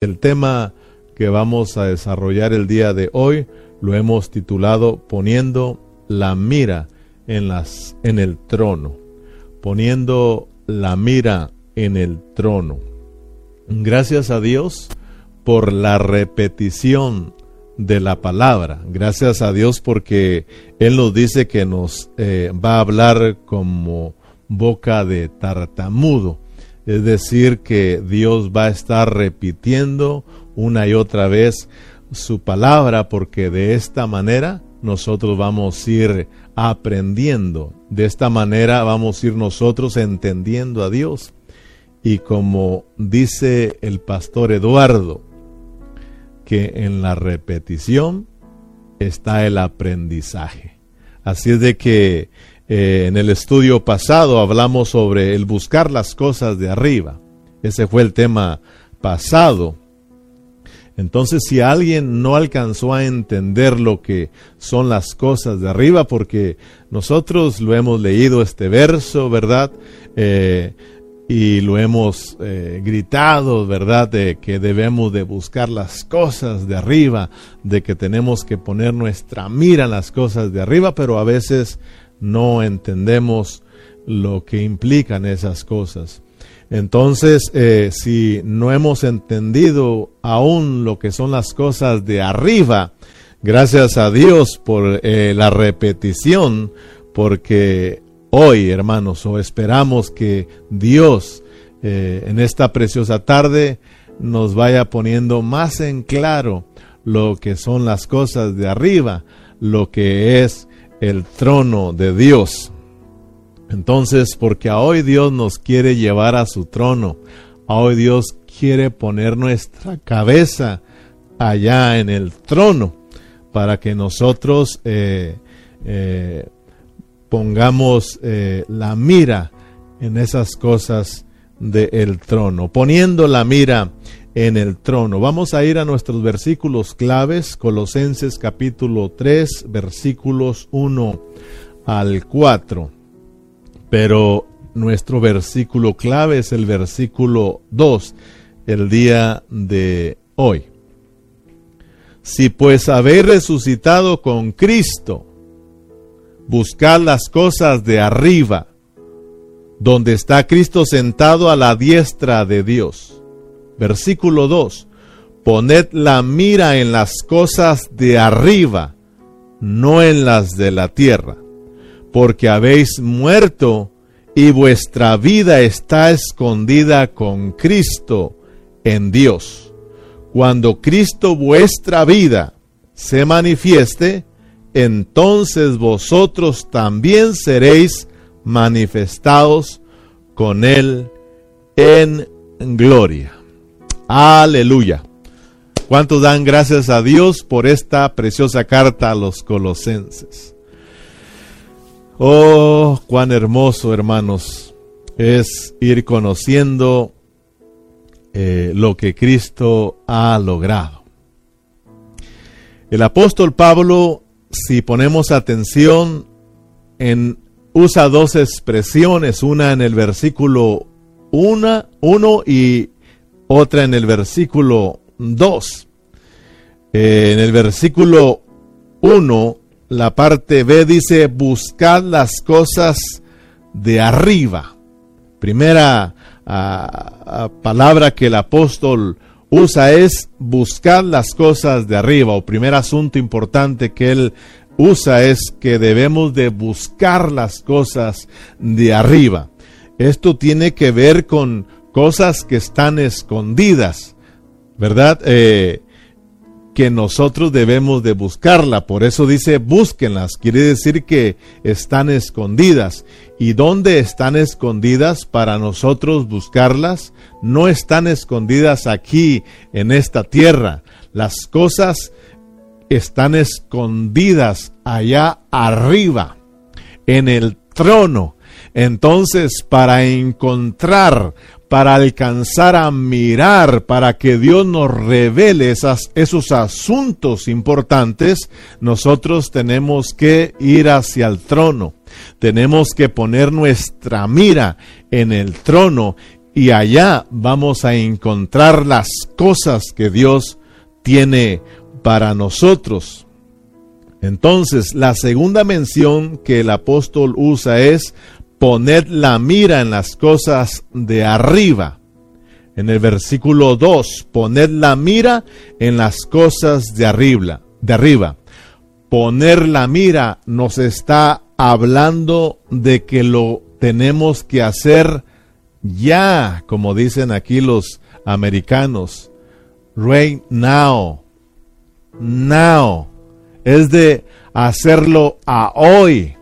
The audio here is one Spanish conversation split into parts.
El tema que vamos a desarrollar el día de hoy lo hemos titulado Poniendo la mira en, las, en el trono. Poniendo la mira en el trono. Gracias a Dios por la repetición de la palabra. Gracias a Dios porque Él nos dice que nos eh, va a hablar como boca de tartamudo. Es decir, que Dios va a estar repitiendo una y otra vez su palabra porque de esta manera nosotros vamos a ir aprendiendo. De esta manera vamos a ir nosotros entendiendo a Dios. Y como dice el pastor Eduardo, que en la repetición está el aprendizaje. Así es de que eh, en el estudio pasado hablamos sobre el buscar las cosas de arriba. Ese fue el tema pasado. Entonces, si alguien no alcanzó a entender lo que son las cosas de arriba, porque nosotros lo hemos leído este verso, ¿verdad? Eh, y lo hemos eh, gritado, ¿verdad? De que debemos de buscar las cosas de arriba, de que tenemos que poner nuestra mira en las cosas de arriba, pero a veces no entendemos lo que implican esas cosas. Entonces, eh, si no hemos entendido aún lo que son las cosas de arriba, gracias a Dios por eh, la repetición, porque hoy, hermanos, o esperamos que Dios eh, en esta preciosa tarde nos vaya poniendo más en claro lo que son las cosas de arriba, lo que es el trono de Dios. Entonces, porque hoy Dios nos quiere llevar a su trono, hoy Dios quiere poner nuestra cabeza allá en el trono, para que nosotros eh, eh, pongamos eh, la mira en esas cosas del trono, poniendo la mira en el trono. Vamos a ir a nuestros versículos claves, Colosenses capítulo 3, versículos 1 al 4. Pero nuestro versículo clave es el versículo 2, el día de hoy. Si pues habéis resucitado con Cristo, buscad las cosas de arriba, donde está Cristo sentado a la diestra de Dios Versículo 2. Poned la mira en las cosas de arriba, no en las de la tierra, porque habéis muerto y vuestra vida está escondida con Cristo en Dios. Cuando Cristo vuestra vida se manifieste, entonces vosotros también seréis manifestados con Él en gloria. Aleluya. ¿Cuántos dan gracias a Dios por esta preciosa carta a los colosenses? Oh, cuán hermoso, hermanos, es ir conociendo eh, lo que Cristo ha logrado. El apóstol Pablo, si ponemos atención, en, usa dos expresiones, una en el versículo 1 y otra en el versículo 2. Eh, en el versículo 1, la parte B dice, buscad las cosas de arriba. Primera ah, ah, palabra que el apóstol usa es buscar las cosas de arriba, o primer asunto importante que él usa es que debemos de buscar las cosas de arriba. Esto tiene que ver con cosas que están escondidas, ¿verdad? Eh, que nosotros debemos de buscarla. Por eso dice búsquenlas. Quiere decir que están escondidas. ¿Y dónde están escondidas para nosotros buscarlas? No están escondidas aquí en esta tierra. Las cosas están escondidas allá arriba, en el trono. Entonces, para encontrar, para alcanzar a mirar, para que Dios nos revele esos asuntos importantes, nosotros tenemos que ir hacia el trono. Tenemos que poner nuestra mira en el trono y allá vamos a encontrar las cosas que Dios tiene para nosotros. Entonces, la segunda mención que el apóstol usa es poner la mira en las cosas de arriba. En el versículo 2, poner la mira en las cosas de arriba, de arriba. Poner la mira nos está hablando de que lo tenemos que hacer ya, como dicen aquí los americanos. Right now. Now. Es de hacerlo a hoy.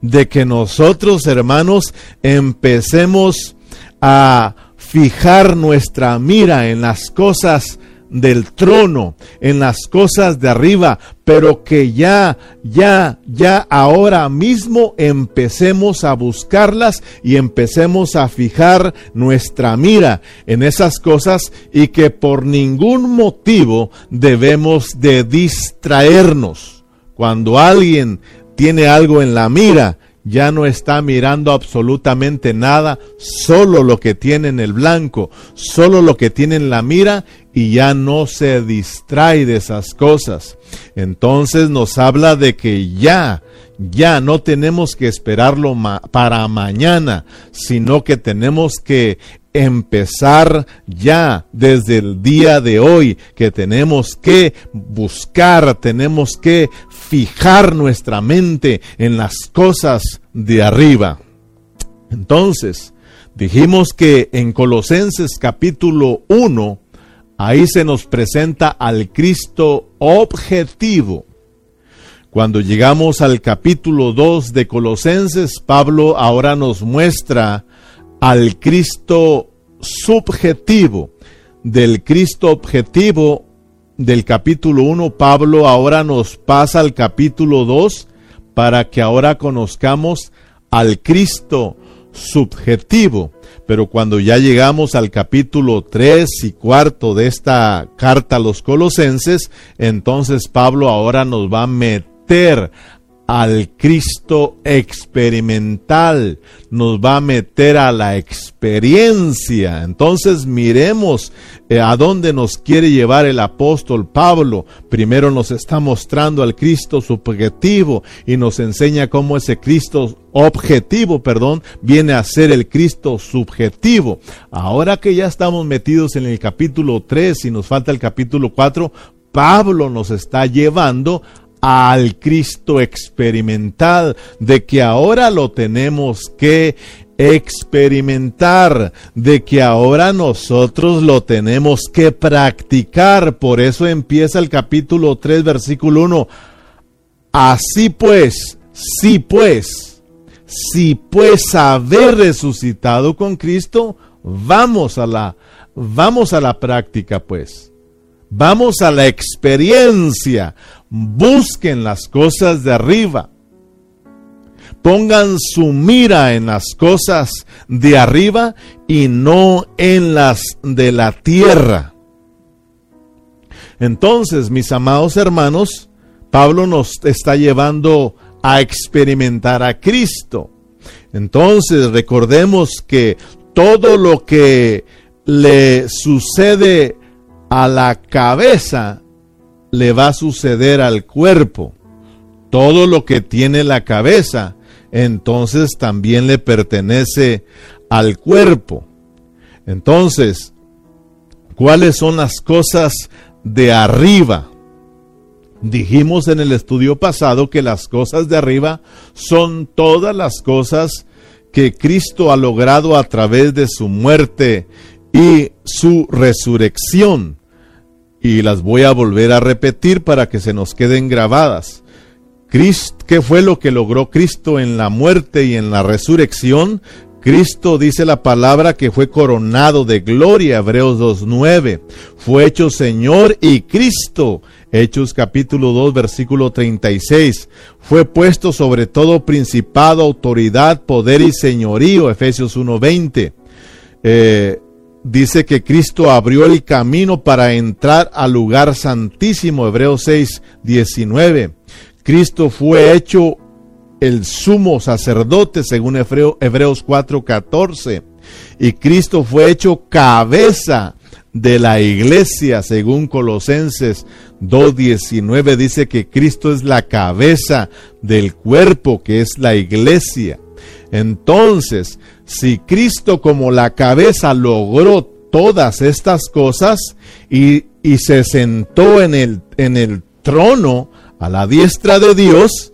De que nosotros, hermanos, empecemos a fijar nuestra mira en las cosas del trono, en las cosas de arriba, pero que ya, ya, ya ahora mismo empecemos a buscarlas y empecemos a fijar nuestra mira en esas cosas y que por ningún motivo debemos de distraernos. Cuando alguien tiene algo en la mira, ya no está mirando absolutamente nada, solo lo que tiene en el blanco, solo lo que tiene en la mira y ya no se distrae de esas cosas. Entonces nos habla de que ya, ya no tenemos que esperarlo para mañana, sino que tenemos que empezar ya desde el día de hoy, que tenemos que buscar, tenemos que fijar nuestra mente en las cosas de arriba. Entonces, dijimos que en Colosenses capítulo 1, ahí se nos presenta al Cristo objetivo. Cuando llegamos al capítulo 2 de Colosenses, Pablo ahora nos muestra al Cristo subjetivo. Del Cristo objetivo del capítulo 1, Pablo ahora nos pasa al capítulo 2 para que ahora conozcamos al Cristo subjetivo. Pero cuando ya llegamos al capítulo 3 y cuarto de esta carta a los colosenses, entonces Pablo ahora nos va a meter al Cristo experimental, nos va a meter a la experiencia. Entonces miremos eh, a dónde nos quiere llevar el apóstol Pablo. Primero nos está mostrando al Cristo subjetivo y nos enseña cómo ese Cristo objetivo, perdón, viene a ser el Cristo subjetivo. Ahora que ya estamos metidos en el capítulo 3 y nos falta el capítulo 4, Pablo nos está llevando al Cristo experimental, de que ahora lo tenemos que experimentar, de que ahora nosotros lo tenemos que practicar. Por eso empieza el capítulo 3, versículo 1. Así pues, sí pues, si pues haber resucitado con Cristo, vamos a la, vamos a la práctica pues. Vamos a la experiencia. Busquen las cosas de arriba. Pongan su mira en las cosas de arriba y no en las de la tierra. Entonces, mis amados hermanos, Pablo nos está llevando a experimentar a Cristo. Entonces, recordemos que todo lo que le sucede a la cabeza le va a suceder al cuerpo. Todo lo que tiene la cabeza, entonces también le pertenece al cuerpo. Entonces, ¿cuáles son las cosas de arriba? Dijimos en el estudio pasado que las cosas de arriba son todas las cosas que Cristo ha logrado a través de su muerte y su resurrección y las voy a volver a repetir para que se nos queden grabadas. ¿Qué fue lo que logró Cristo en la muerte y en la resurrección? Cristo dice la palabra que fue coronado de gloria, Hebreos 2.9. Fue hecho Señor y Cristo, Hechos capítulo 2, versículo 36. Fue puesto sobre todo principado, autoridad, poder y señorío, Efesios 1.20. Eh, dice que Cristo abrió el camino para entrar al lugar santísimo, Hebreos 6, 19. Cristo fue hecho el sumo sacerdote, según Hebreos 4, 14. Y Cristo fue hecho cabeza de la iglesia, según Colosenses 2.19 dice que Cristo es la cabeza del cuerpo, que es la iglesia. Entonces, si Cristo como la cabeza logró todas estas cosas y, y se sentó en el, en el trono a la diestra de Dios,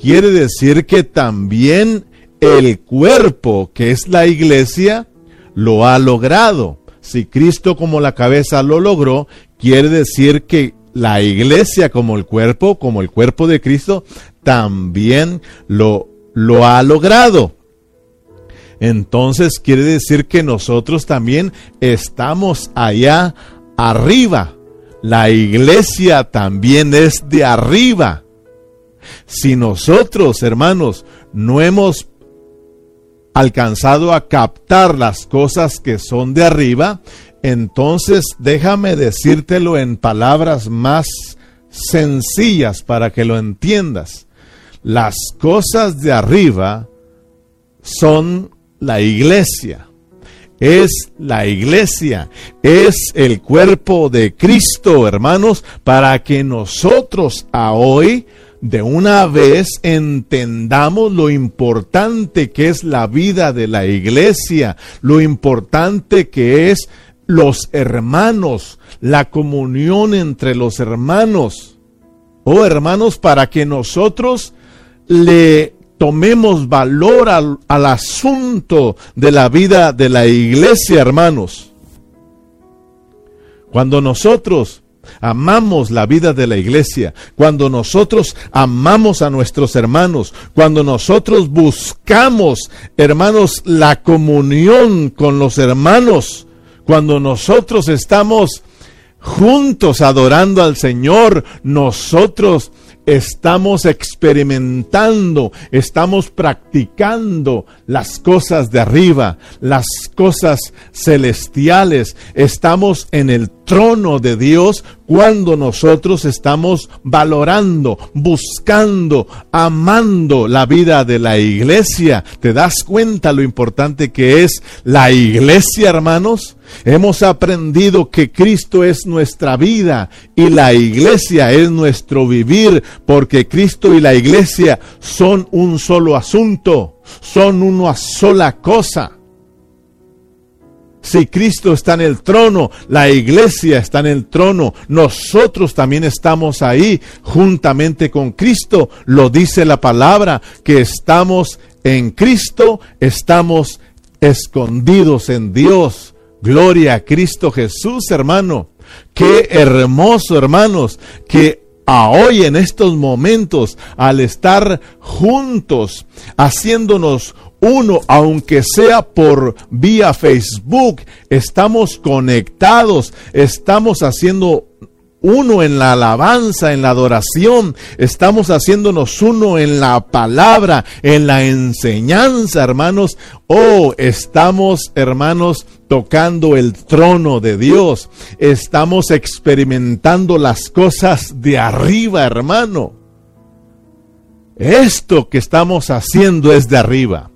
quiere decir que también el cuerpo, que es la iglesia, lo ha logrado. Si Cristo como la cabeza lo logró, quiere decir que la iglesia como el cuerpo, como el cuerpo de Cristo, también lo, lo ha logrado. Entonces quiere decir que nosotros también estamos allá arriba. La iglesia también es de arriba. Si nosotros, hermanos, no hemos alcanzado a captar las cosas que son de arriba, entonces déjame decírtelo en palabras más sencillas para que lo entiendas. Las cosas de arriba son la iglesia. Es la iglesia, es el cuerpo de Cristo, hermanos, para que nosotros a hoy de una vez entendamos lo importante que es la vida de la iglesia, lo importante que es los hermanos, la comunión entre los hermanos. Oh hermanos, para que nosotros le tomemos valor al, al, asunto de la vida de la iglesia, hermanos. Cuando nosotros amamos la vida de la iglesia, cuando nosotros amamos a nuestros hermanos, cuando nosotros buscamos, hermanos, la comunión con los hermanos, cuando nosotros estamos juntos adorando al Señor, nosotros estamos experimentando, estamos practicando las cosas de arriba, las cosas celestiales, estamos en el trono de Dios cuando nosotros estamos valorando, buscando, amando la vida de la iglesia. ¿Te das cuenta lo importante que es la iglesia, hermanos? Hemos aprendido que Cristo es nuestra vida y la iglesia es nuestro vivir, porque Cristo y la iglesia son un solo asunto, son una sola cosa. Si Cristo está en el trono, la iglesia está en el trono, nosotros también estamos ahí juntamente con Cristo. Lo dice la palabra, que estamos en Cristo, estamos escondidos en Dios. Gloria a Cristo Jesús, hermano. Qué hermoso, hermanos, que a hoy en estos momentos, al estar juntos, haciéndonos uno, aunque sea por vía Facebook, estamos conectados, estamos haciendo uno en la alabanza, en la adoración, estamos haciéndonos uno en la palabra, en la enseñanza, hermanos. Oh, estamos, hermanos, tocando el trono de Dios. Estamos experimentando las cosas de arriba, hermano. Esto que estamos haciendo es de arriba.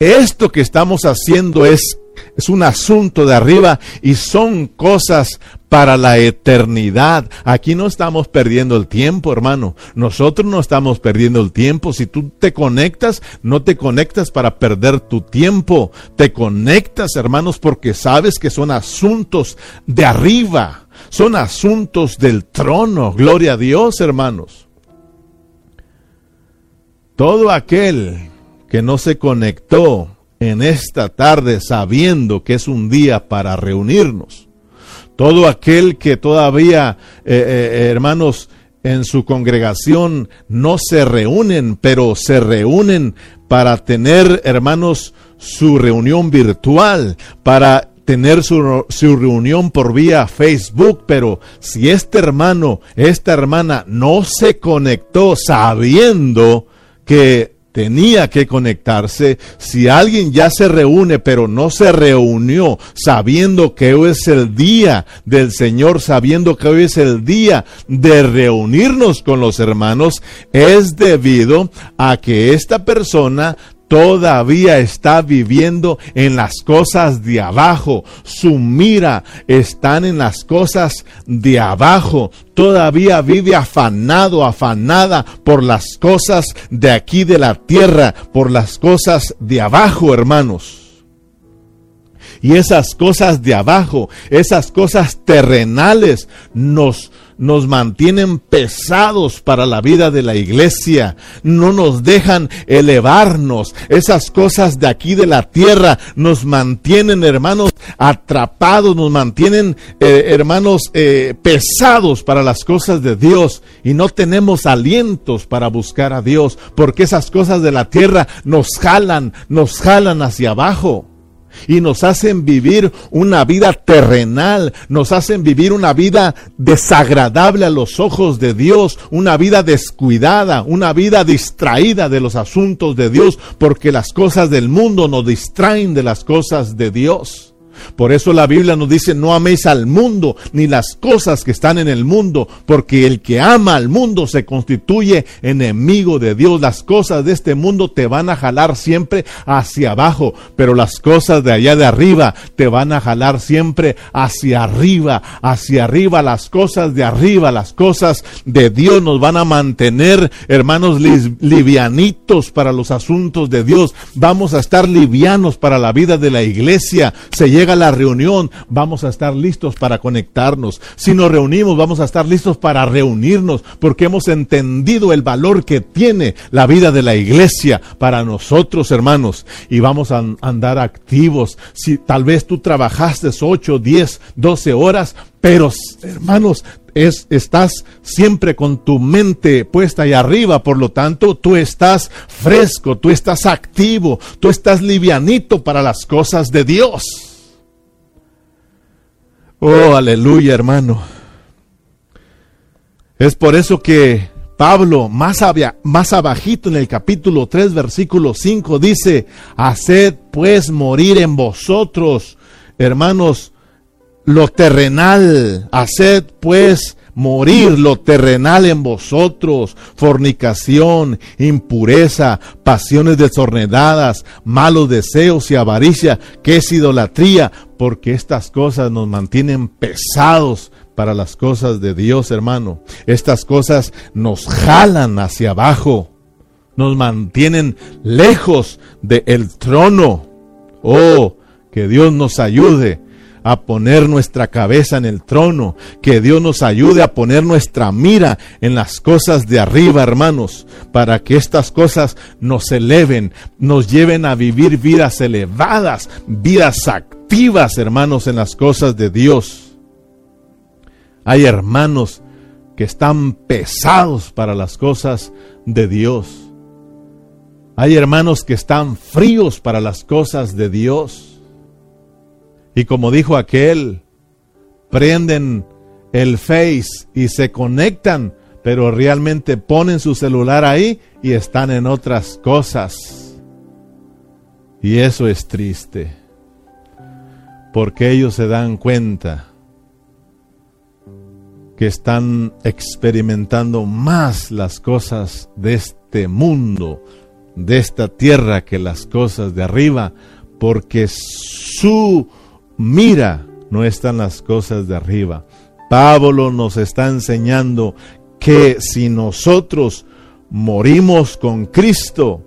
Esto que estamos haciendo es, es un asunto de arriba y son cosas para la eternidad. Aquí no estamos perdiendo el tiempo, hermano. Nosotros no estamos perdiendo el tiempo. Si tú te conectas, no te conectas para perder tu tiempo. Te conectas, hermanos, porque sabes que son asuntos de arriba. Son asuntos del trono. Gloria a Dios, hermanos. Todo aquel que no se conectó en esta tarde sabiendo que es un día para reunirnos, todo aquel que todavía, eh, eh, hermanos, en su congregación no se reúnen, pero se reúnen para tener, hermanos, su reunión virtual, para tener su, su, reunión por vía Facebook, pero si este hermano, esta hermana no se conectó sabiendo que tenía que conectarse. Si alguien ya se reúne, pero no se reunió sabiendo que hoy es el día del Señor, sabiendo que hoy es el día de reunirnos con los hermanos, es debido a que esta persona todavía está viviendo en las cosas de abajo. Su mira están en las cosas de abajo. Todavía vive afanado, afanada por las cosas de aquí de la tierra, por las cosas de abajo, hermanos. Y esas cosas de abajo, esas cosas terrenales nos nos mantienen pesados para la vida de la iglesia, no nos dejan elevarnos. Esas cosas de aquí de la tierra nos mantienen, hermanos, atrapados, nos mantienen, eh, hermanos, eh, pesados para las cosas de Dios y no tenemos alientos para buscar a Dios, porque esas cosas de la tierra nos jalan, nos jalan hacia abajo y nos hacen vivir una vida terrenal, nos hacen vivir una vida desagradable a los ojos de Dios, una vida descuidada, una vida distraída de los asuntos de Dios, porque las cosas del mundo nos distraen de las cosas de Dios. Por eso la Biblia nos dice, no améis al mundo ni las cosas que están en el mundo, porque el que ama al mundo se constituye enemigo de Dios. Las cosas de este mundo te van a jalar siempre hacia abajo, pero las cosas de allá de arriba te van a jalar siempre hacia arriba, hacia arriba. Las cosas de arriba, las cosas de Dios nos van a mantener, hermanos, livianitos para los asuntos de Dios. Vamos a estar livianos para la vida de la iglesia. Se llega la reunión, vamos a estar listos para conectarnos. Si nos reunimos, vamos a estar listos para reunirnos, porque hemos entendido el valor que tiene la vida de la iglesia para nosotros, hermanos, y vamos a andar activos. Si tal vez tú trabajaste 8, 10, 12 horas, pero hermanos, es, estás siempre con tu mente puesta ahí arriba, por lo tanto tú estás fresco, tú estás activo, tú estás livianito para las cosas de Dios. Oh, aleluya, hermano. Es por eso que Pablo, más, más abajito en el capítulo 3, versículo 5, dice, haced pues morir en vosotros, hermanos, lo terrenal, haced pues morir lo terrenal en vosotros, fornicación, impureza, pasiones desordenadas, malos deseos y avaricia, que es idolatría, porque estas cosas nos mantienen pesados para las cosas de Dios, hermano. Estas cosas nos jalan hacia abajo, nos mantienen lejos del trono. Oh, que Dios nos ayude a poner nuestra cabeza en el trono, que Dios nos ayude a poner nuestra mira en las cosas de arriba, hermanos, para que estas cosas nos eleven, nos lleven a vivir vidas elevadas, vidas activas, hermanos, en las cosas de Dios. Hay hermanos que están pesados para las cosas de Dios. Hay hermanos que están fríos para las cosas de Dios. Y como dijo aquel, prenden el Face y se conectan, pero realmente ponen su celular ahí y están en otras cosas. Y eso es triste, porque ellos se dan cuenta que están experimentando más las cosas de este mundo, de esta tierra, que las cosas de arriba, porque su mira no están las cosas de arriba. Pablo nos está enseñando que si nosotros morimos con Cristo,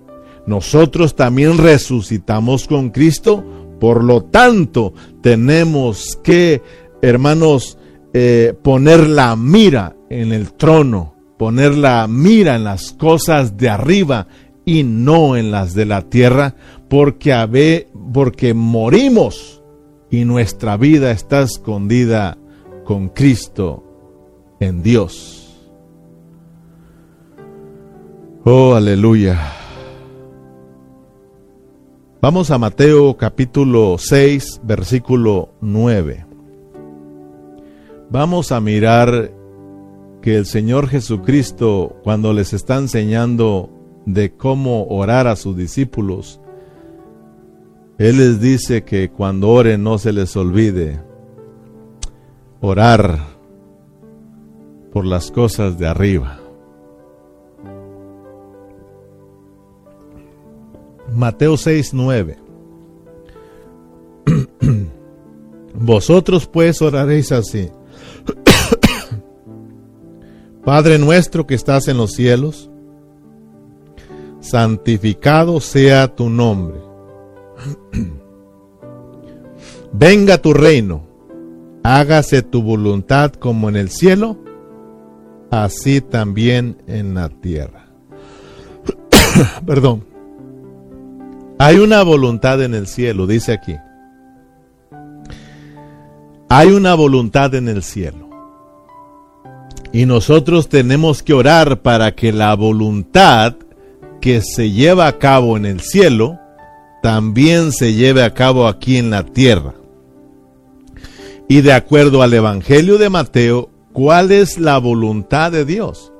nosotros también resucitamos con Cristo. Por lo tanto, tenemos que, hermanos, eh, poner la mira en el trono, poner la mira en las cosas de arriba y no en las de la tierra, porque, porque morimos y nuestra vida está escondida con Cristo en Dios. Oh, aleluya. Vamos a Mateo capítulo 6, versículo 9. Vamos a mirar que el Señor Jesucristo, cuando les está enseñando de cómo orar a sus discípulos, él les dice que cuando oren no se les olvide orar por las cosas de arriba. Mateo 6, 9. Vosotros pues oraréis así. Padre nuestro que estás en los cielos, santificado sea tu nombre. Venga tu reino, hágase tu voluntad como en el cielo, así también en la tierra. Perdón. Hay una voluntad en el cielo, dice aquí. Hay una voluntad en el cielo. Y nosotros tenemos que orar para que la voluntad que se lleva a cabo en el cielo también se lleve a cabo aquí en la tierra. Y de acuerdo al Evangelio de Mateo, ¿cuál es la voluntad de Dios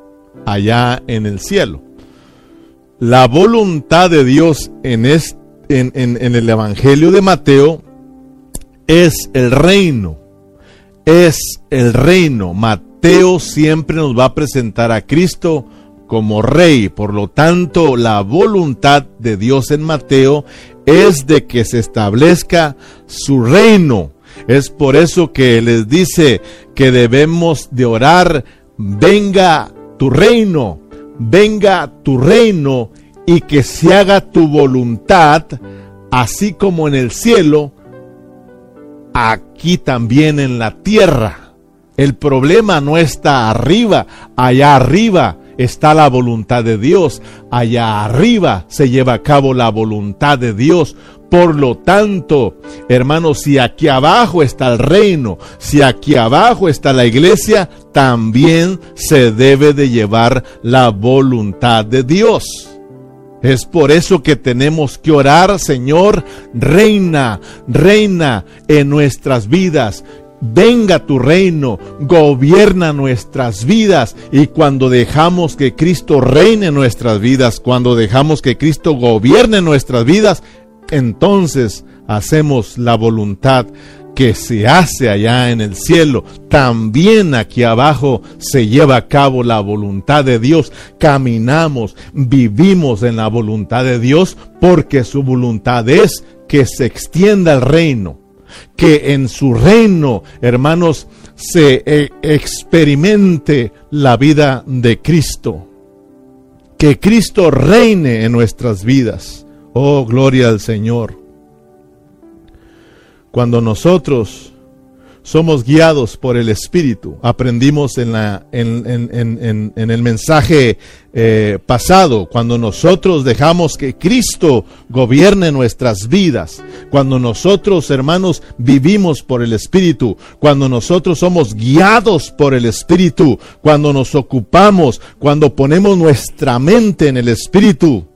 allá en el cielo? La voluntad de Dios en, en el Evangelio de Mateo es el reino. Es el reino. Mateo siempre nos va a presentar a Cristo como rey. Por lo tanto, la voluntad de Dios en Mateo es de que se establezca su reino. Es por eso que les dice que debemos de orar, venga tu reino, venga tu reino y que se haga tu voluntad, así como en el cielo, aquí también en la tierra. El problema no está arriba, allá arriba está la voluntad de Dios. Allá arriba se lleva a cabo la voluntad de Dios. Por lo tanto, hermanos, si aquí abajo está el reino, si aquí abajo está la iglesia, también se debe de llevar la voluntad de Dios. Es por eso que tenemos que orar, Señor, reina, reina en nuestras vidas venga tu reino, gobierna nuestras vidas y cuando dejamos que Cristo reine nuestras vidas, cuando dejamos que Cristo gobierne nuestras vidas, entonces hacemos la voluntad que se hace allá en el cielo, también aquí abajo se lleva a cabo la voluntad de Dios. Caminamos, vivimos en la voluntad de Dios porque su voluntad es que se extienda el reino que en su reino, hermanos, se eh, experimente la vida de Cristo. Que Cristo reine en nuestras vidas. Oh, gloria al Señor. Cuando nosotros somos guiados por el Espíritu. Aprendimos en, la, en, el mensaje eh, pasado, cuando nosotros dejamos que Cristo gobierne nuestras vidas, cuando nosotros, hermanos, vivimos por el Espíritu, cuando nosotros somos guiados por el Espíritu, cuando nos ocupamos, cuando ponemos nuestra mente en el Espíritu,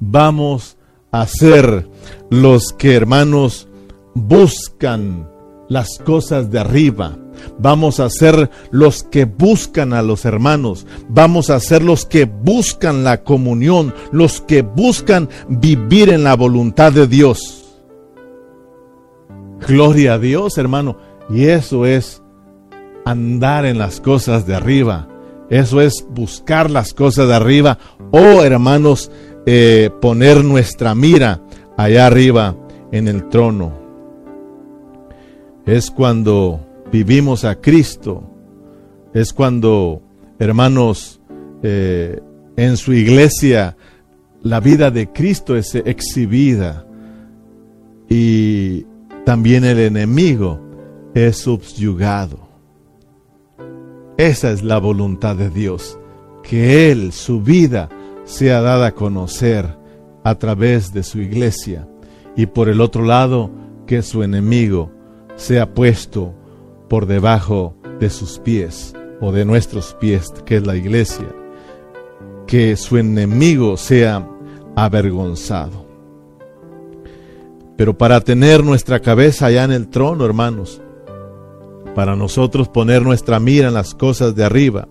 vamos a ser los que, hermanos, buscan las cosas de arriba. Vamos a ser los que buscan a los hermanos. Vamos a ser los que buscan la comunión, los que buscan vivir en la voluntad de Dios. Gloria a Dios, hermano. Y eso es andar en las cosas de arriba. Eso es buscar las cosas de arriba. Oh, hermanos, eh, poner nuestra mira allá arriba en el trono es cuando vivimos a Cristo, es cuando, hermanos, eh, en su iglesia la vida de Cristo es exhibida y también el enemigo es subyugado. Esa es la voluntad de Dios, que Él, su vida, sea dada a conocer a través de su iglesia y por el otro lado, que su enemigo sea puesto por debajo de sus pies o de nuestros pies, que es la iglesia, que su enemigo sea avergonzado. Pero para tener nuestra cabeza allá en el trono, hermanos, para nosotros poner nuestra mira en las cosas de arriba,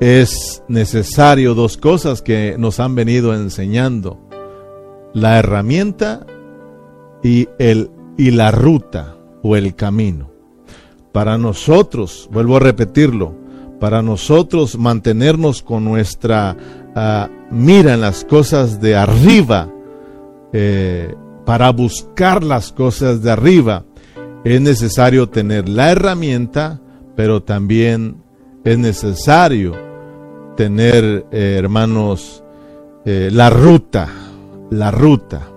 es necesario dos cosas que nos han venido enseñando. La herramienta y el y la ruta o el camino. Para nosotros, vuelvo a repetirlo, para nosotros mantenernos con nuestra ah, mira en las cosas de arriba, eh, para buscar las cosas de arriba, es necesario tener la herramienta, pero también es necesario tener, eh, hermanos, eh, la ruta, la ruta.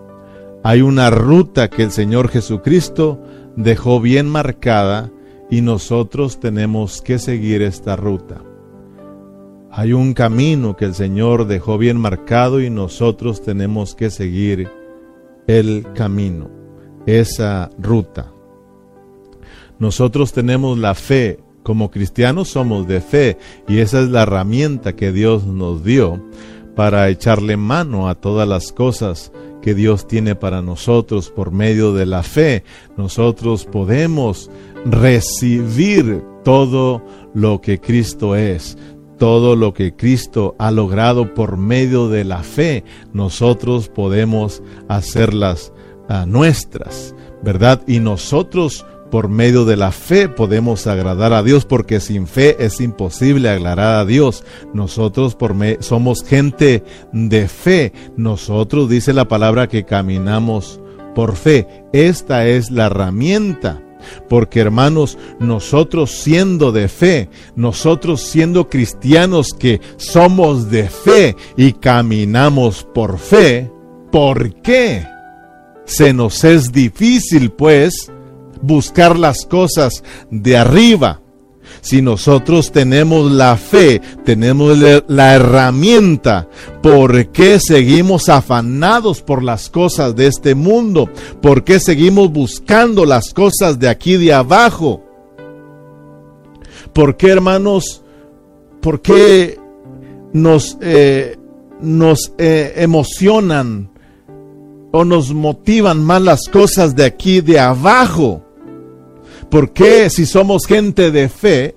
Hay una ruta que el Señor Jesucristo dejó bien marcada y nosotros tenemos que seguir esta ruta. Hay un camino que el Señor dejó bien marcado y nosotros tenemos que seguir el camino, esa ruta. Nosotros tenemos la fe, como cristianos somos de fe y esa es la herramienta que Dios nos dio para echarle mano a todas las cosas Dios tiene para nosotros por medio de la fe. Nosotros podemos recibir todo lo que Cristo es, todo lo que Cristo ha logrado por medio de la fe. Nosotros podemos hacerlas a ah, nuestras, ¿verdad? Y nosotros por medio de la fe podemos agradar a Dios, porque sin fe es imposible agradar a Dios. Nosotros por somos gente de fe. Nosotros dice la palabra que caminamos por fe. Esta es la herramienta. Porque hermanos, nosotros siendo de fe, nosotros siendo cristianos que somos de fe y caminamos por fe, ¿por qué? Se nos es difícil pues buscar las cosas de arriba. Si nosotros tenemos la fe, tenemos la herramienta, ¿por qué seguimos afanados por las cosas de este mundo? ¿Por qué seguimos buscando las cosas de aquí de abajo? ¿Por qué, hermanos? ¿Por qué nos, eh, nos eh, emocionan o nos motivan más las cosas de aquí de abajo? ¿Por qué si somos gente de fe,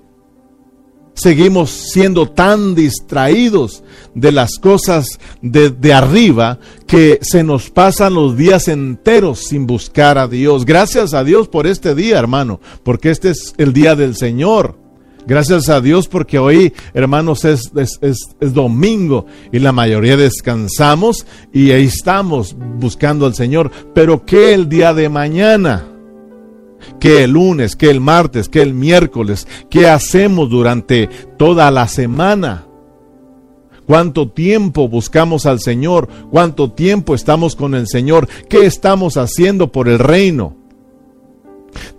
seguimos siendo tan distraídos de las cosas de, arriba que se nos pasan los días enteros sin buscar a Dios? Gracias a Dios por este día, hermano, porque este es el día del Señor. Gracias a Dios porque hoy, hermanos, es, es, domingo y la mayoría descansamos y ahí estamos buscando al Señor. Pero ¿qué el día de mañana? Que el lunes, que el martes, que el miércoles, qué hacemos durante toda la semana. ¿Cuánto tiempo buscamos al Señor? ¿Cuánto tiempo estamos con el Señor? ¿Qué estamos haciendo por el reino?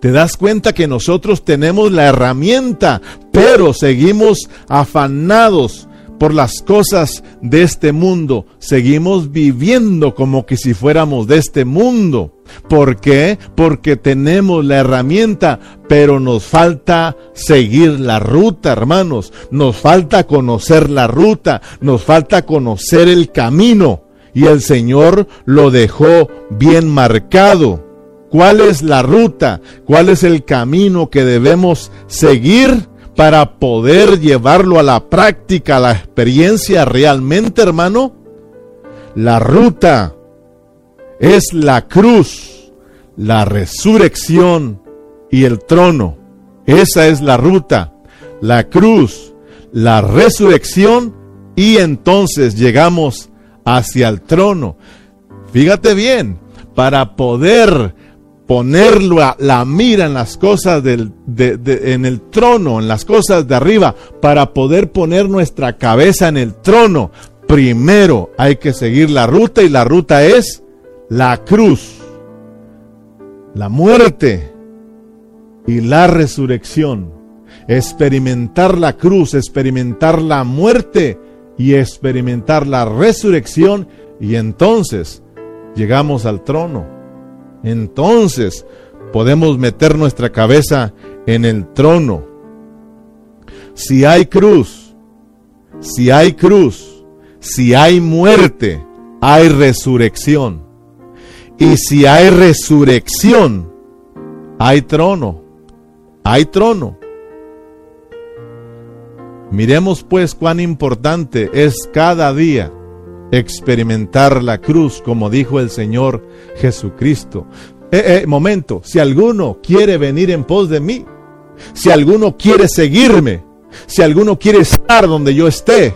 Te das cuenta que nosotros tenemos la herramienta, pero seguimos afanados por las cosas de este mundo. Seguimos viviendo como que si fuéramos de este mundo. ¿Por qué? Porque tenemos la herramienta, pero nos falta seguir la ruta, hermanos. Nos falta conocer la ruta, nos falta conocer el camino. Y el Señor lo dejó bien marcado. ¿Cuál es la ruta? ¿Cuál es el camino que debemos seguir? Para poder llevarlo a la práctica, a la experiencia realmente, hermano, la ruta es la cruz, la resurrección y el trono. Esa es la ruta, la cruz, la resurrección y entonces llegamos hacia el trono. Fíjate bien, para poder ponerlo a la mira en las cosas del, en el trono, en las cosas de arriba, para poder poner nuestra cabeza en el trono. Primero hay que seguir la ruta y la ruta es la cruz, la muerte y la resurrección. Experimentar la cruz, experimentar la muerte y experimentar la resurrección y entonces llegamos al trono entonces podemos meter nuestra cabeza en el trono. Si hay cruz, si hay cruz, si hay muerte, hay resurrección. Y si hay resurrección, hay trono. Hay trono. Miremos pues cuán importante es cada día experimentar la cruz, como dijo el Señor Jesucristo. Eh, eh, momento, si alguno quiere venir en pos de mí, si alguno quiere seguirme, si alguno quiere estar donde yo esté,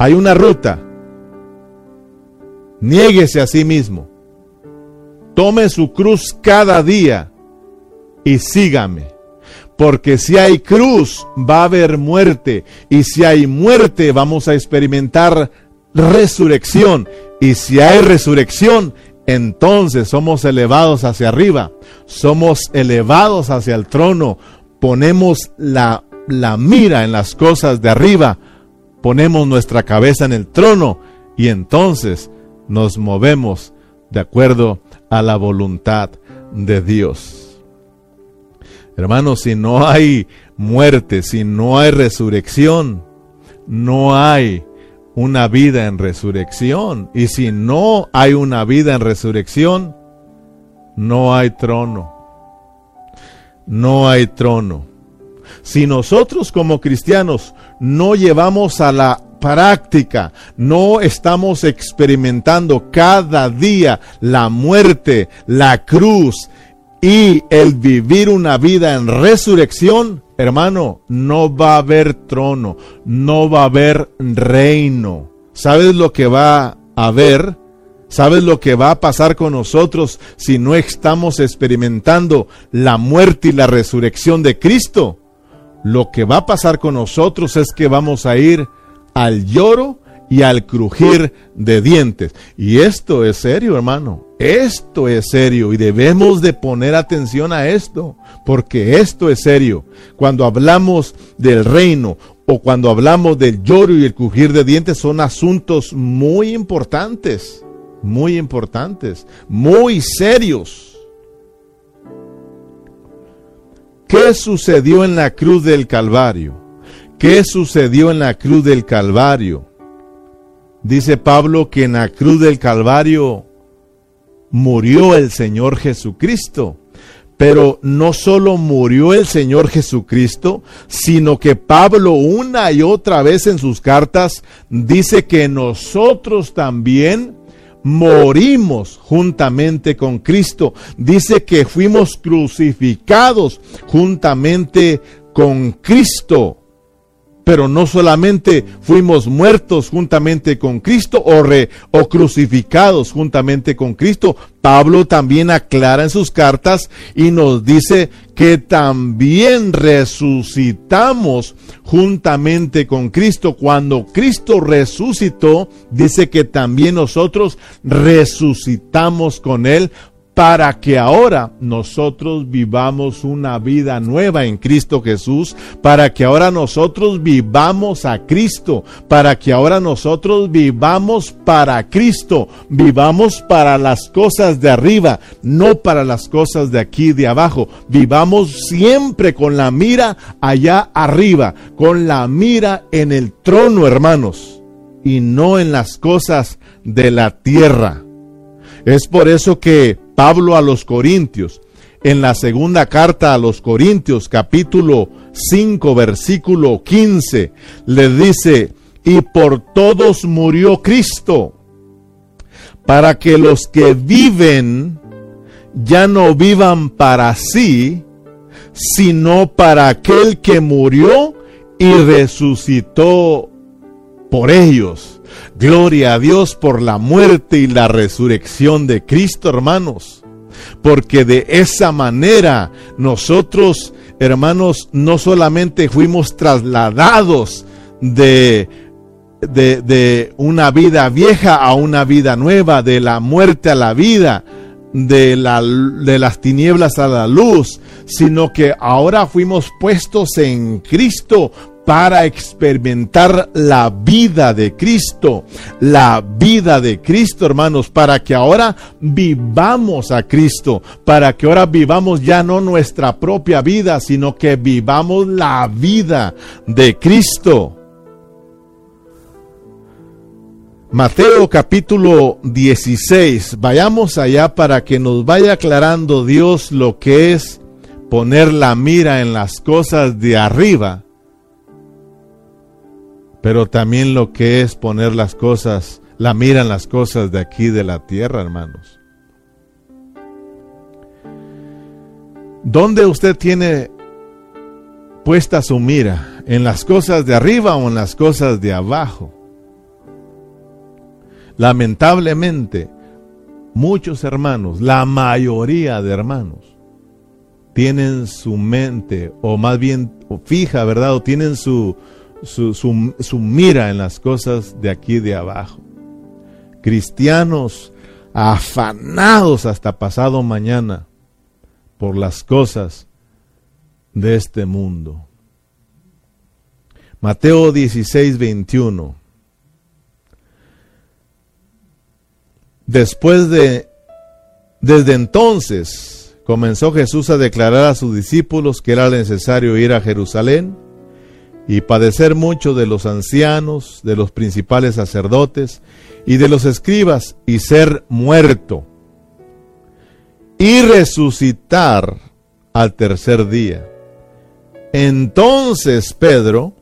Hay una ruta. Niéguese a sí mismo. Tome su cruz cada día y sígame. Porque si hay cruz, va a haber muerte. Y si hay muerte, vamos a experimentar resurrección. Y si hay resurrección, entonces somos elevados hacia arriba. Somos elevados hacia el trono. Ponemos la, la mira en las cosas de arriba. Ponemos nuestra cabeza en el trono. Y entonces nos movemos de acuerdo a la voluntad de Dios. Hermanos, si no hay muerte, si no hay resurrección, no hay una vida en resurrección. Y si no hay una vida en resurrección, no hay trono. No hay trono. Si nosotros como cristianos no llevamos a la práctica, no estamos experimentando cada día la muerte, la cruz, y el vivir una vida en resurrección, hermano, no va a haber trono, no va a haber reino. ¿Sabes lo que va a haber? ¿Sabes lo que va a pasar con nosotros si no estamos experimentando la muerte y la resurrección de Cristo? Lo que va a pasar con nosotros es que vamos a ir al lloro y al crujir de dientes. Y esto es serio, hermano. Esto es serio y debemos de poner atención a esto, porque esto es serio. Cuando hablamos del reino o cuando hablamos del lloro y el crujir de dientes son asuntos muy importantes, muy importantes, muy serios. ¿Qué sucedió en la cruz del Calvario? ¿Qué sucedió en la cruz del Calvario? Dice Pablo que en la cruz del Calvario murió el Señor Jesucristo. Pero no solo murió el Señor Jesucristo, sino que Pablo una y otra vez en sus cartas dice que nosotros también morimos juntamente con Cristo. Dice que fuimos crucificados juntamente con Cristo. Pero no solamente fuimos muertos juntamente con Cristo o, o crucificados juntamente con Cristo. Pablo también aclara en sus cartas y nos dice que también resucitamos juntamente con Cristo. Cuando Cristo resucitó, dice que también nosotros resucitamos con Él para que ahora nosotros vivamos una vida nueva en Cristo Jesús, para que ahora nosotros vivamos a Cristo, para que ahora nosotros vivamos para Cristo, vivamos para las cosas de arriba, no para las cosas de aquí de abajo, vivamos siempre con la mira allá arriba, con la mira en el trono, hermanos, y no en las cosas de la tierra. Es por eso que Pablo a los Corintios, en la segunda carta a los Corintios, capítulo 5, versículo 15, le dice, y por todos murió Cristo, para que los que viven ya no vivan para sí, sino para aquel que murió y resucitó por ellos. Gloria a Dios por la muerte y la resurrección de Cristo, hermanos. Porque de esa manera nosotros, hermanos, no solamente fuimos trasladados de, de, una vida vieja a una vida nueva, de la muerte a la vida, de las tinieblas a la luz, sino que ahora fuimos puestos en Cristo para experimentar la vida de Cristo, la vida de Cristo, hermanos, para que ahora vivamos a Cristo, para que ahora vivamos ya no nuestra propia vida, sino que vivamos la vida de Cristo. Mateo capítulo 16, vayamos allá para que nos vaya aclarando Dios lo que es poner la mira en las cosas de arriba pero también lo que es poner las cosas, la mira en las cosas de aquí de la tierra, hermanos. ¿Dónde usted tiene puesta su mira? ¿En las cosas de arriba o en las cosas de abajo? Lamentablemente, muchos hermanos, la mayoría de hermanos, tienen su mente, o más bien fija, ¿verdad? O tienen su, su, mira en las cosas de aquí de abajo. Cristianos afanados hasta pasado mañana por las cosas de este mundo. Mateo 16, 21. Después de, desde entonces, comenzó Jesús a declarar a sus discípulos que era necesario ir a Jerusalén y padecer mucho de los ancianos, de los principales sacerdotes y de los escribas y ser muerto y resucitar al tercer día. Entonces Pedro,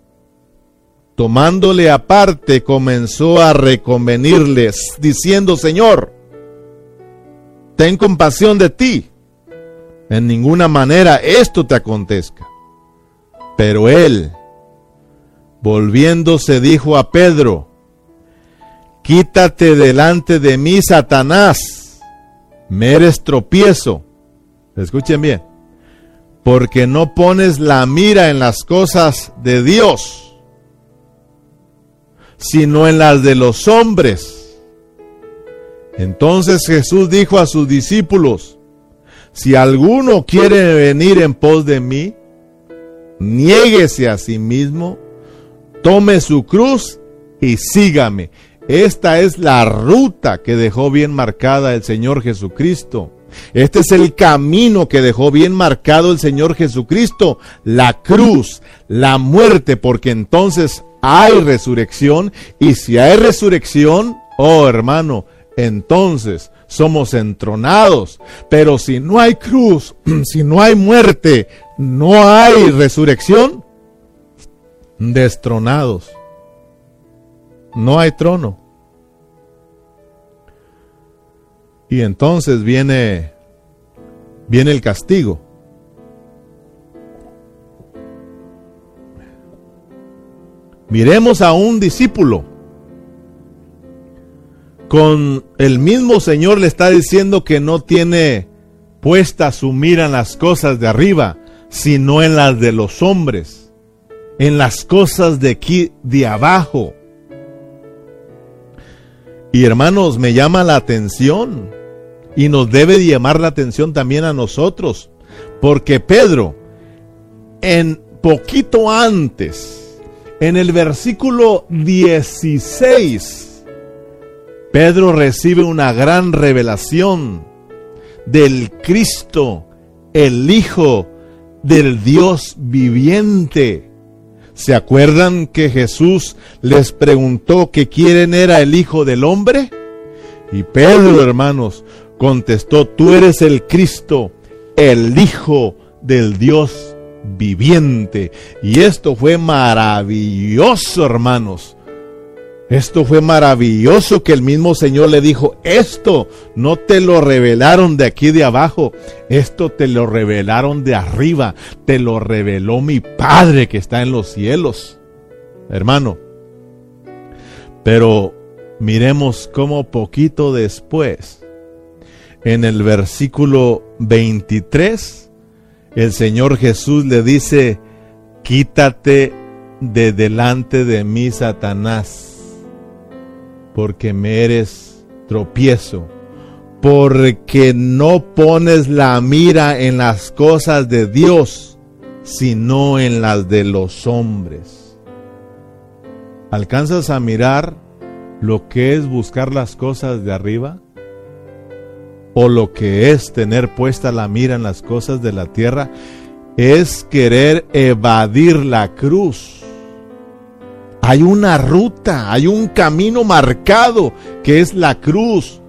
tomándole aparte, comenzó a reconvenirles, diciendo, Señor, ten compasión de ti. En ninguna manera esto te acontezca. Pero él, volviéndose, dijo a Pedro, Quítate delante de mí, Satanás, me eres tropiezo. Escuchen bien, porque no pones la mira en las cosas de Dios sino en las de los hombres. Entonces Jesús dijo a sus discípulos, si alguno quiere venir en pos de mí, niéguese a sí mismo, tome su cruz y sígame. Esta es la ruta que dejó bien marcada el Señor Jesucristo. Este es el camino que dejó bien marcado el Señor Jesucristo, la cruz, la muerte, porque entonces hay resurrección y si hay resurrección, oh hermano, entonces somos entronados. Pero si no hay cruz, si no hay muerte, no hay resurrección, destronados. No hay trono. Y entonces viene viene el castigo. Miremos a un discípulo. Con el mismo Señor le está diciendo que no tiene puesta su mira en las cosas de arriba, sino en las de los hombres, en las cosas de aquí de abajo. Y hermanos, me llama la atención y nos debe llamar la atención también a nosotros, porque Pedro, en poquito antes, en el versículo 16, Pedro recibe una gran revelación del Cristo, el Hijo del Dios viviente. ¿Se acuerdan que Jesús les preguntó que quién era el Hijo del Hombre? Y Pedro, hermanos, contestó, tú eres el Cristo, el Hijo del Dios viviente. Y esto fue maravilloso, hermanos. Esto fue maravilloso que el mismo Señor le dijo, esto no te lo revelaron de aquí de abajo, esto te lo revelaron de arriba, te lo reveló mi Padre que está en los cielos. Hermano, pero miremos cómo poquito después, en el versículo 23, el Señor Jesús le dice, quítate de delante de mí, Satanás, porque me eres tropiezo, porque no pones la mira en las cosas de Dios, sino en las de los hombres. ¿Alcanzas a mirar lo que es buscar las cosas de arriba? o lo que es tener puesta la mira en las cosas de la tierra, es querer evadir la cruz. Hay una ruta, hay un camino marcado que es la cruz.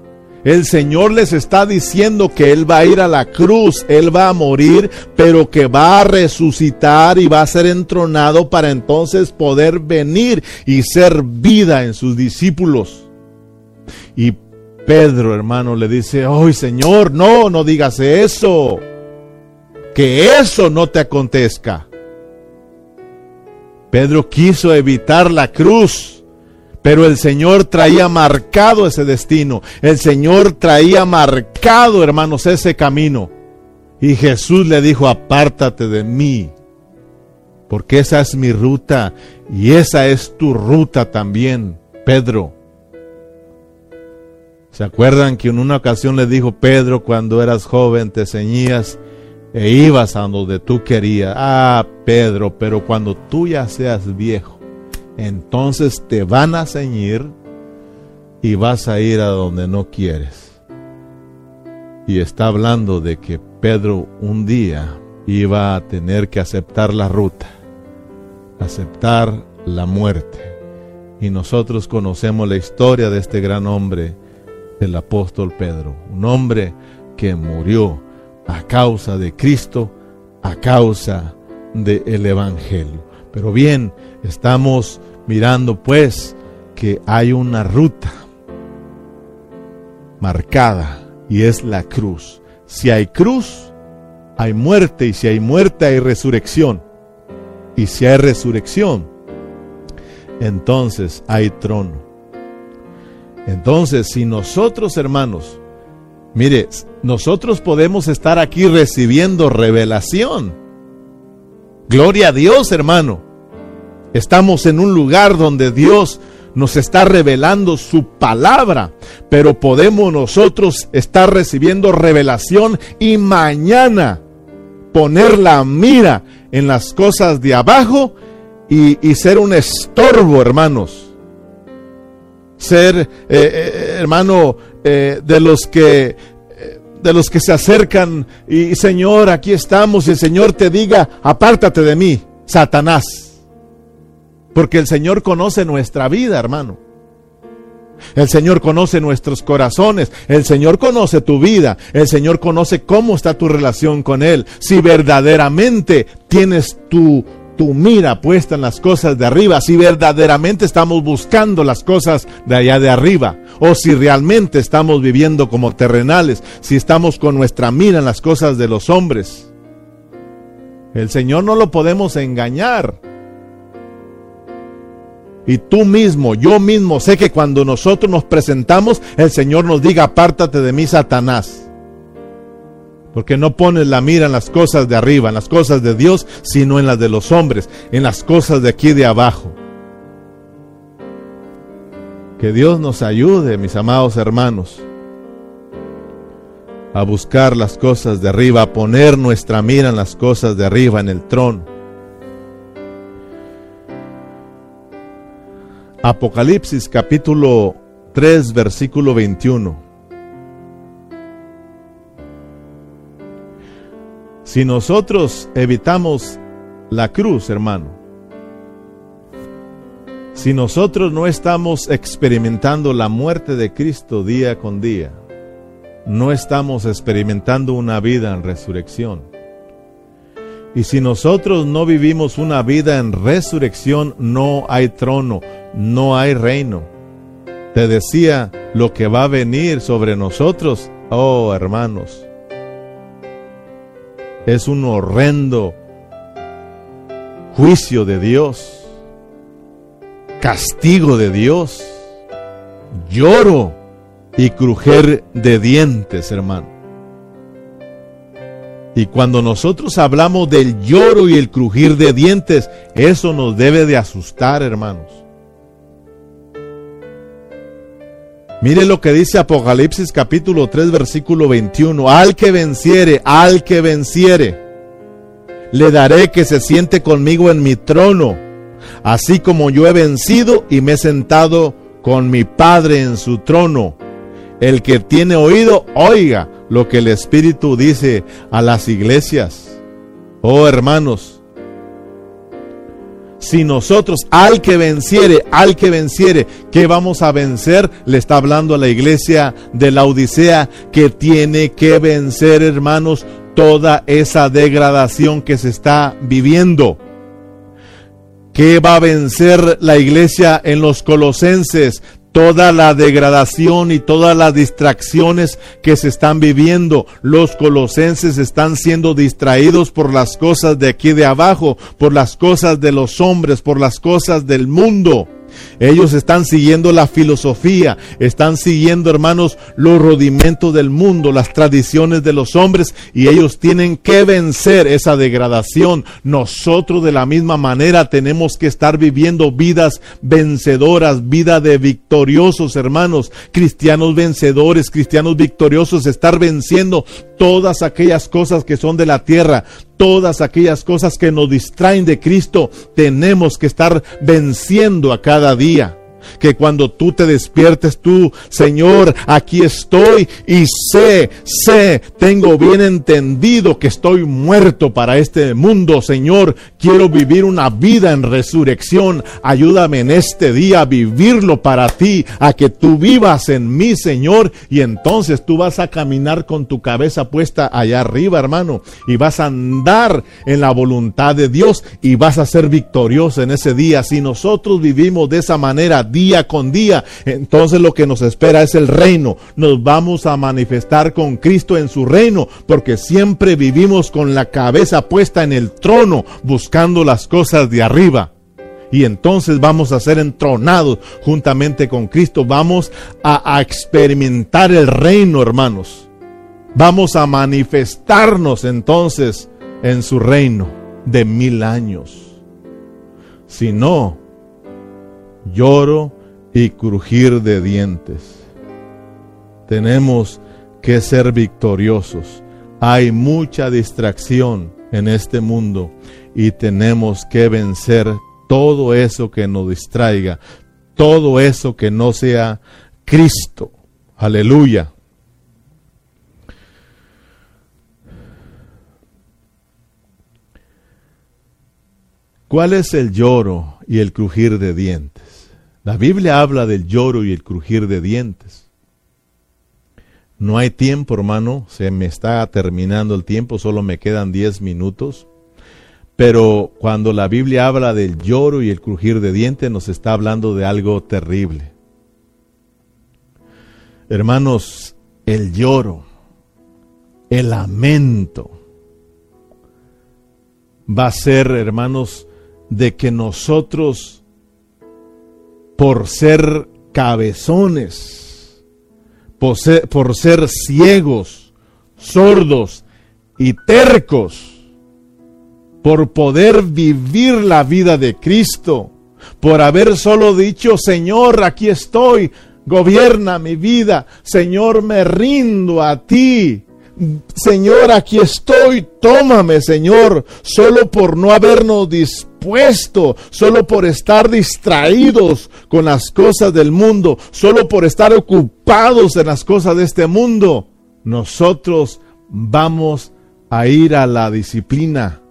El Señor les está diciendo que Él va a ir a la cruz, Él va a morir, pero que va a resucitar y va a ser entronado para entonces poder venir y ser vida en sus discípulos. Y Pedro, hermano, le dice, ¡ay Señor, no, no digas eso! Que eso no te acontezca. Pedro quiso evitar la cruz, Pero el Señor traía marcado ese destino. El Señor traía marcado, hermanos, ese camino. Y Jesús le dijo, apártate de mí, porque esa es mi ruta y esa es tu ruta también, Pedro. ¿Se acuerdan que en una ocasión le dijo Pedro cuando eras joven te ceñías e ibas a donde tú querías? Ah, Pedro, pero cuando tú ya seas viejo, entonces te van a ceñir y vas a ir a donde no quieres. Y está hablando de que Pedro un día iba a tener que aceptar la ruta, aceptar la muerte. Y nosotros conocemos la historia de este gran hombre el apóstol Pedro, un hombre que murió a causa de Cristo, a causa del Evangelio. Pero bien, estamos mirando pues que hay una ruta marcada y es la cruz. Si hay cruz, hay muerte y si hay muerte hay resurrección. Y si hay resurrección, entonces hay trono. Entonces, si nosotros, hermanos, mire, nosotros podemos estar aquí recibiendo revelación. Gloria a Dios, hermano. Estamos en un lugar donde Dios nos está revelando su palabra, pero podemos nosotros estar recibiendo revelación y mañana poner la mira en las cosas de abajo y, y ser un estorbo, hermanos ser, eh, eh, hermano, eh, de los que de los que se acercan y Señor, aquí estamos y el Señor te diga, apártate de mí, Satanás. Porque el Señor conoce nuestra vida, hermano. El Señor conoce nuestros corazones, el Señor conoce tu vida, el Señor conoce cómo está tu relación con Él. Si verdaderamente tienes tu tu mira puesta en las cosas de arriba, si verdaderamente estamos buscando las cosas de allá de arriba, o si realmente estamos viviendo como terrenales, si estamos con nuestra mira en las cosas de los hombres. El Señor no lo podemos engañar. Y tú mismo, yo mismo sé que cuando nosotros nos presentamos, el Señor nos diga, apártate de mí, Satanás. Porque no pones la mira en las cosas de arriba, en las cosas de Dios, sino en las de los hombres, en las cosas de aquí de abajo. Que Dios nos ayude, mis amados hermanos, a buscar las cosas de arriba, a poner nuestra mira en las cosas de arriba, en el trono. Apocalipsis capítulo 3, versículo 21. Si nosotros evitamos la cruz, hermano, si nosotros no estamos experimentando la muerte de Cristo día con día, no estamos experimentando una vida en resurrección. Y si nosotros no vivimos una vida en resurrección, no hay trono, no hay reino. Te decía lo que va a venir sobre nosotros, oh hermanos es un horrendo juicio de Dios, castigo de Dios, lloro y crujer de dientes, hermano. Y cuando nosotros hablamos del lloro y el crujir de dientes, eso nos debe de asustar, hermanos. Mire lo que dice Apocalipsis capítulo 3 versículo 21. Al que venciere, al que venciere, le daré que se siente conmigo en mi trono, así como yo he vencido y me he sentado con mi Padre en su trono. El que tiene oído, oiga lo que el Espíritu dice a las iglesias. Oh hermanos, si nosotros, al que venciere, al que venciere, que vamos a vencer, le está hablando a la iglesia de la Odisea que tiene que vencer, hermanos, toda esa degradación que se está viviendo. ¿Qué va a vencer la iglesia en los colosenses? Toda la degradación y todas las distracciones que se están viviendo. Los colosenses están siendo distraídos por las cosas de aquí de abajo, por las cosas de los hombres, por las cosas del mundo. Ellos están siguiendo la filosofía, están siguiendo, hermanos, los rudimentos del mundo, las tradiciones de los hombres, y ellos tienen que vencer esa degradación. Nosotros de la misma manera tenemos que estar viviendo vidas vencedoras, vida de victoriosos, hermanos, cristianos vencedores, cristianos victoriosos, estar venciendo todas aquellas cosas que son de la tierra, todas aquellas cosas que nos distraen de Cristo, tenemos que estar venciendo a cada día alegria. Que cuando tú te despiertes tú, Señor, aquí estoy y sé, sé, tengo bien entendido que estoy muerto para este mundo, Señor, quiero vivir una vida en resurrección, ayúdame en este día a vivirlo para ti, a que tú vivas en mí, Señor, y entonces tú vas a caminar con tu cabeza puesta allá arriba, hermano, y vas a andar en la voluntad de Dios y vas a ser victorioso en ese día. Si nosotros vivimos de esa manera, día con día, entonces lo que nos espera es el reino. Nos vamos a manifestar con Cristo en su reino, porque siempre vivimos con la cabeza puesta en el trono, buscando las cosas de arriba. Y entonces vamos a ser entronados juntamente con Cristo. Vamos a, experimentar el reino, hermanos. Vamos a manifestarnos entonces en su reino de mil años. Si no, lloro y crujir de dientes. Tenemos que ser victoriosos. Hay mucha distracción en este mundo y tenemos que vencer todo eso que nos distraiga, todo eso que no sea Cristo. Aleluya. ¿Cuál es el lloro y el crujir de dientes? La Biblia habla del lloro y el crujir de dientes. No hay tiempo, hermano, se me está terminando el tiempo, solo me quedan diez minutos. Pero cuando la Biblia habla del lloro y el crujir de dientes, nos está hablando de algo terrible. Hermanos, el lloro, el lamento, va a ser, hermanos, de que nosotros, por ser cabezones, por ser, ciegos, sordos y tercos, por poder vivir la vida de Cristo, por haber solo dicho, Señor, aquí estoy, gobierna mi vida, Señor, me rindo a ti, Señor, aquí estoy, tómame, Señor, solo por no habernos dispuesto, solo por estar distraídos con las cosas del mundo, solo por estar ocupados en las cosas de este mundo, nosotros vamos a ir a la disciplina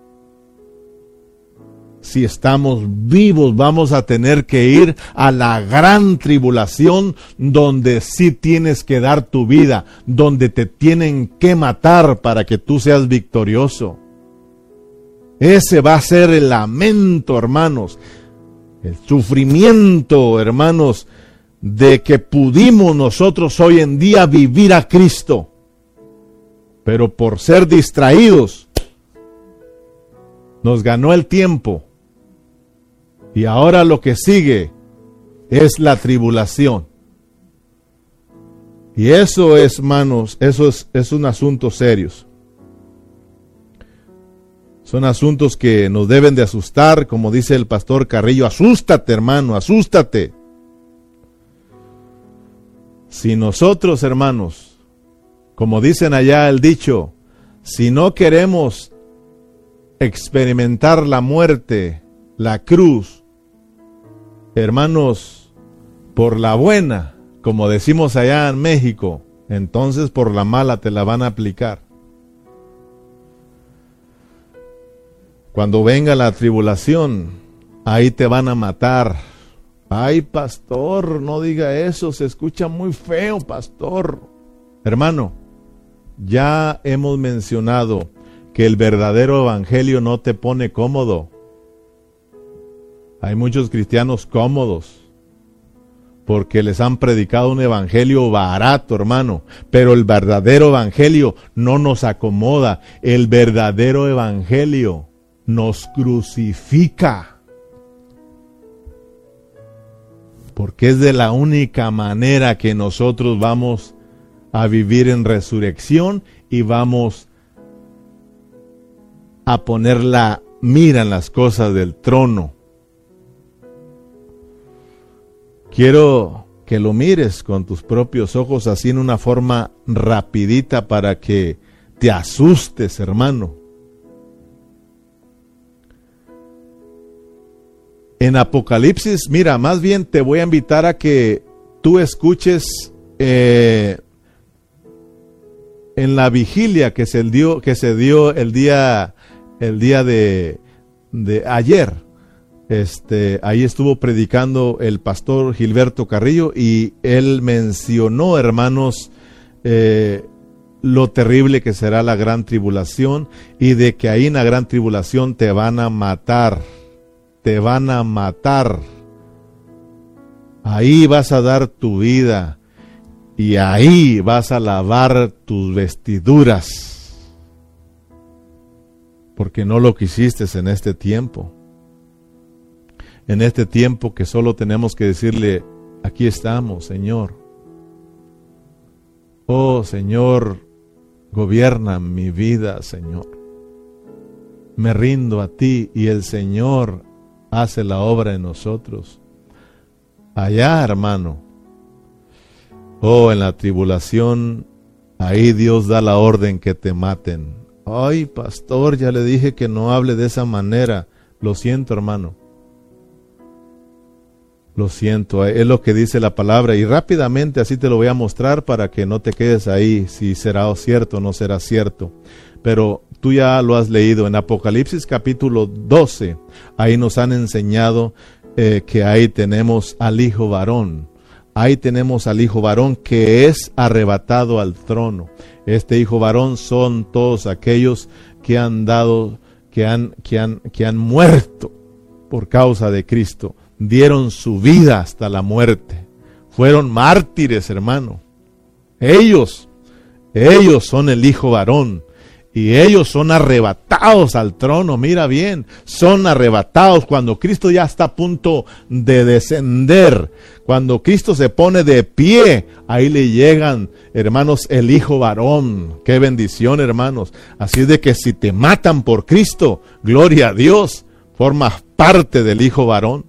si estamos vivos, vamos a tener que ir a la gran tribulación donde sí tienes que dar tu vida, donde te tienen que matar para que tú seas victorioso. Ese va a ser el lamento, hermanos, el sufrimiento, hermanos, de que pudimos nosotros hoy en día vivir a Cristo. Pero por ser distraídos, nos ganó el tiempo y ahora lo que sigue es la tribulación. Y eso es, manos, eso es, es un asunto serio. Son asuntos que nos deben de asustar, como dice el pastor Carrillo, asústate hermano, asústate. Si nosotros, hermanos, como dicen allá el dicho, si no queremos experimentar la muerte, la cruz, hermanos, por la buena, como decimos allá en México, entonces por la mala te la van a aplicar. Cuando venga la tribulación, ahí te van a matar. Ay, pastor, no diga eso, se escucha muy feo, pastor. Hermano, ya hemos mencionado que el verdadero evangelio no te pone cómodo. Hay muchos cristianos cómodos porque les han predicado un evangelio barato, hermano. Pero el verdadero evangelio no nos acomoda. El verdadero evangelio nos crucifica. porque es de la única manera que nosotros vamos a vivir en resurrección y vamos a poner la mira en las cosas del trono. Quiero que lo mires con tus propios ojos así en una forma rapidita para que te asustes, hermano. En Apocalipsis, mira, más bien te voy a invitar a que tú escuches eh, en la vigilia que se dio, que se dio el día, el día de, ayer. Este, ahí estuvo predicando el pastor Gilberto Carrillo y él mencionó, hermanos, eh, lo terrible que será la gran tribulación y de que ahí en la gran tribulación te van a matar te van a matar. Ahí vas a dar tu vida y ahí vas a lavar tus vestiduras. Porque no lo quisiste en este tiempo. En este tiempo que solo tenemos que decirle, aquí estamos, Señor. Oh Señor, gobierna mi vida, Señor. Me rindo a ti y el Señor hace la obra en nosotros. Allá, hermano, oh, en la tribulación, ahí Dios da la orden que te maten. Ay, pastor, ya le dije que no hable de esa manera. Lo siento, hermano. Lo siento, es lo que dice la palabra y rápidamente así te lo voy a mostrar para que no te quedes ahí si será cierto o no será cierto. Pero tú ya lo has leído en Apocalipsis capítulo 12, ahí nos han enseñado eh, que ahí tenemos al hijo varón. Ahí tenemos al hijo varón que es arrebatado al trono. Este hijo varón son todos aquellos que han dado, que han, que han, que han muerto por causa de Cristo. Dieron su vida hasta la muerte. Fueron mártires, hermano. Ellos, ellos son el hijo varón y ellos son arrebatados al trono, mira bien, son arrebatados cuando Cristo ya está a punto de descender, cuando Cristo se pone de pie, ahí le llegan, hermanos, el Hijo varón, qué bendición, hermanos. Así de que si te matan por Cristo, gloria a Dios, formas parte del Hijo varón.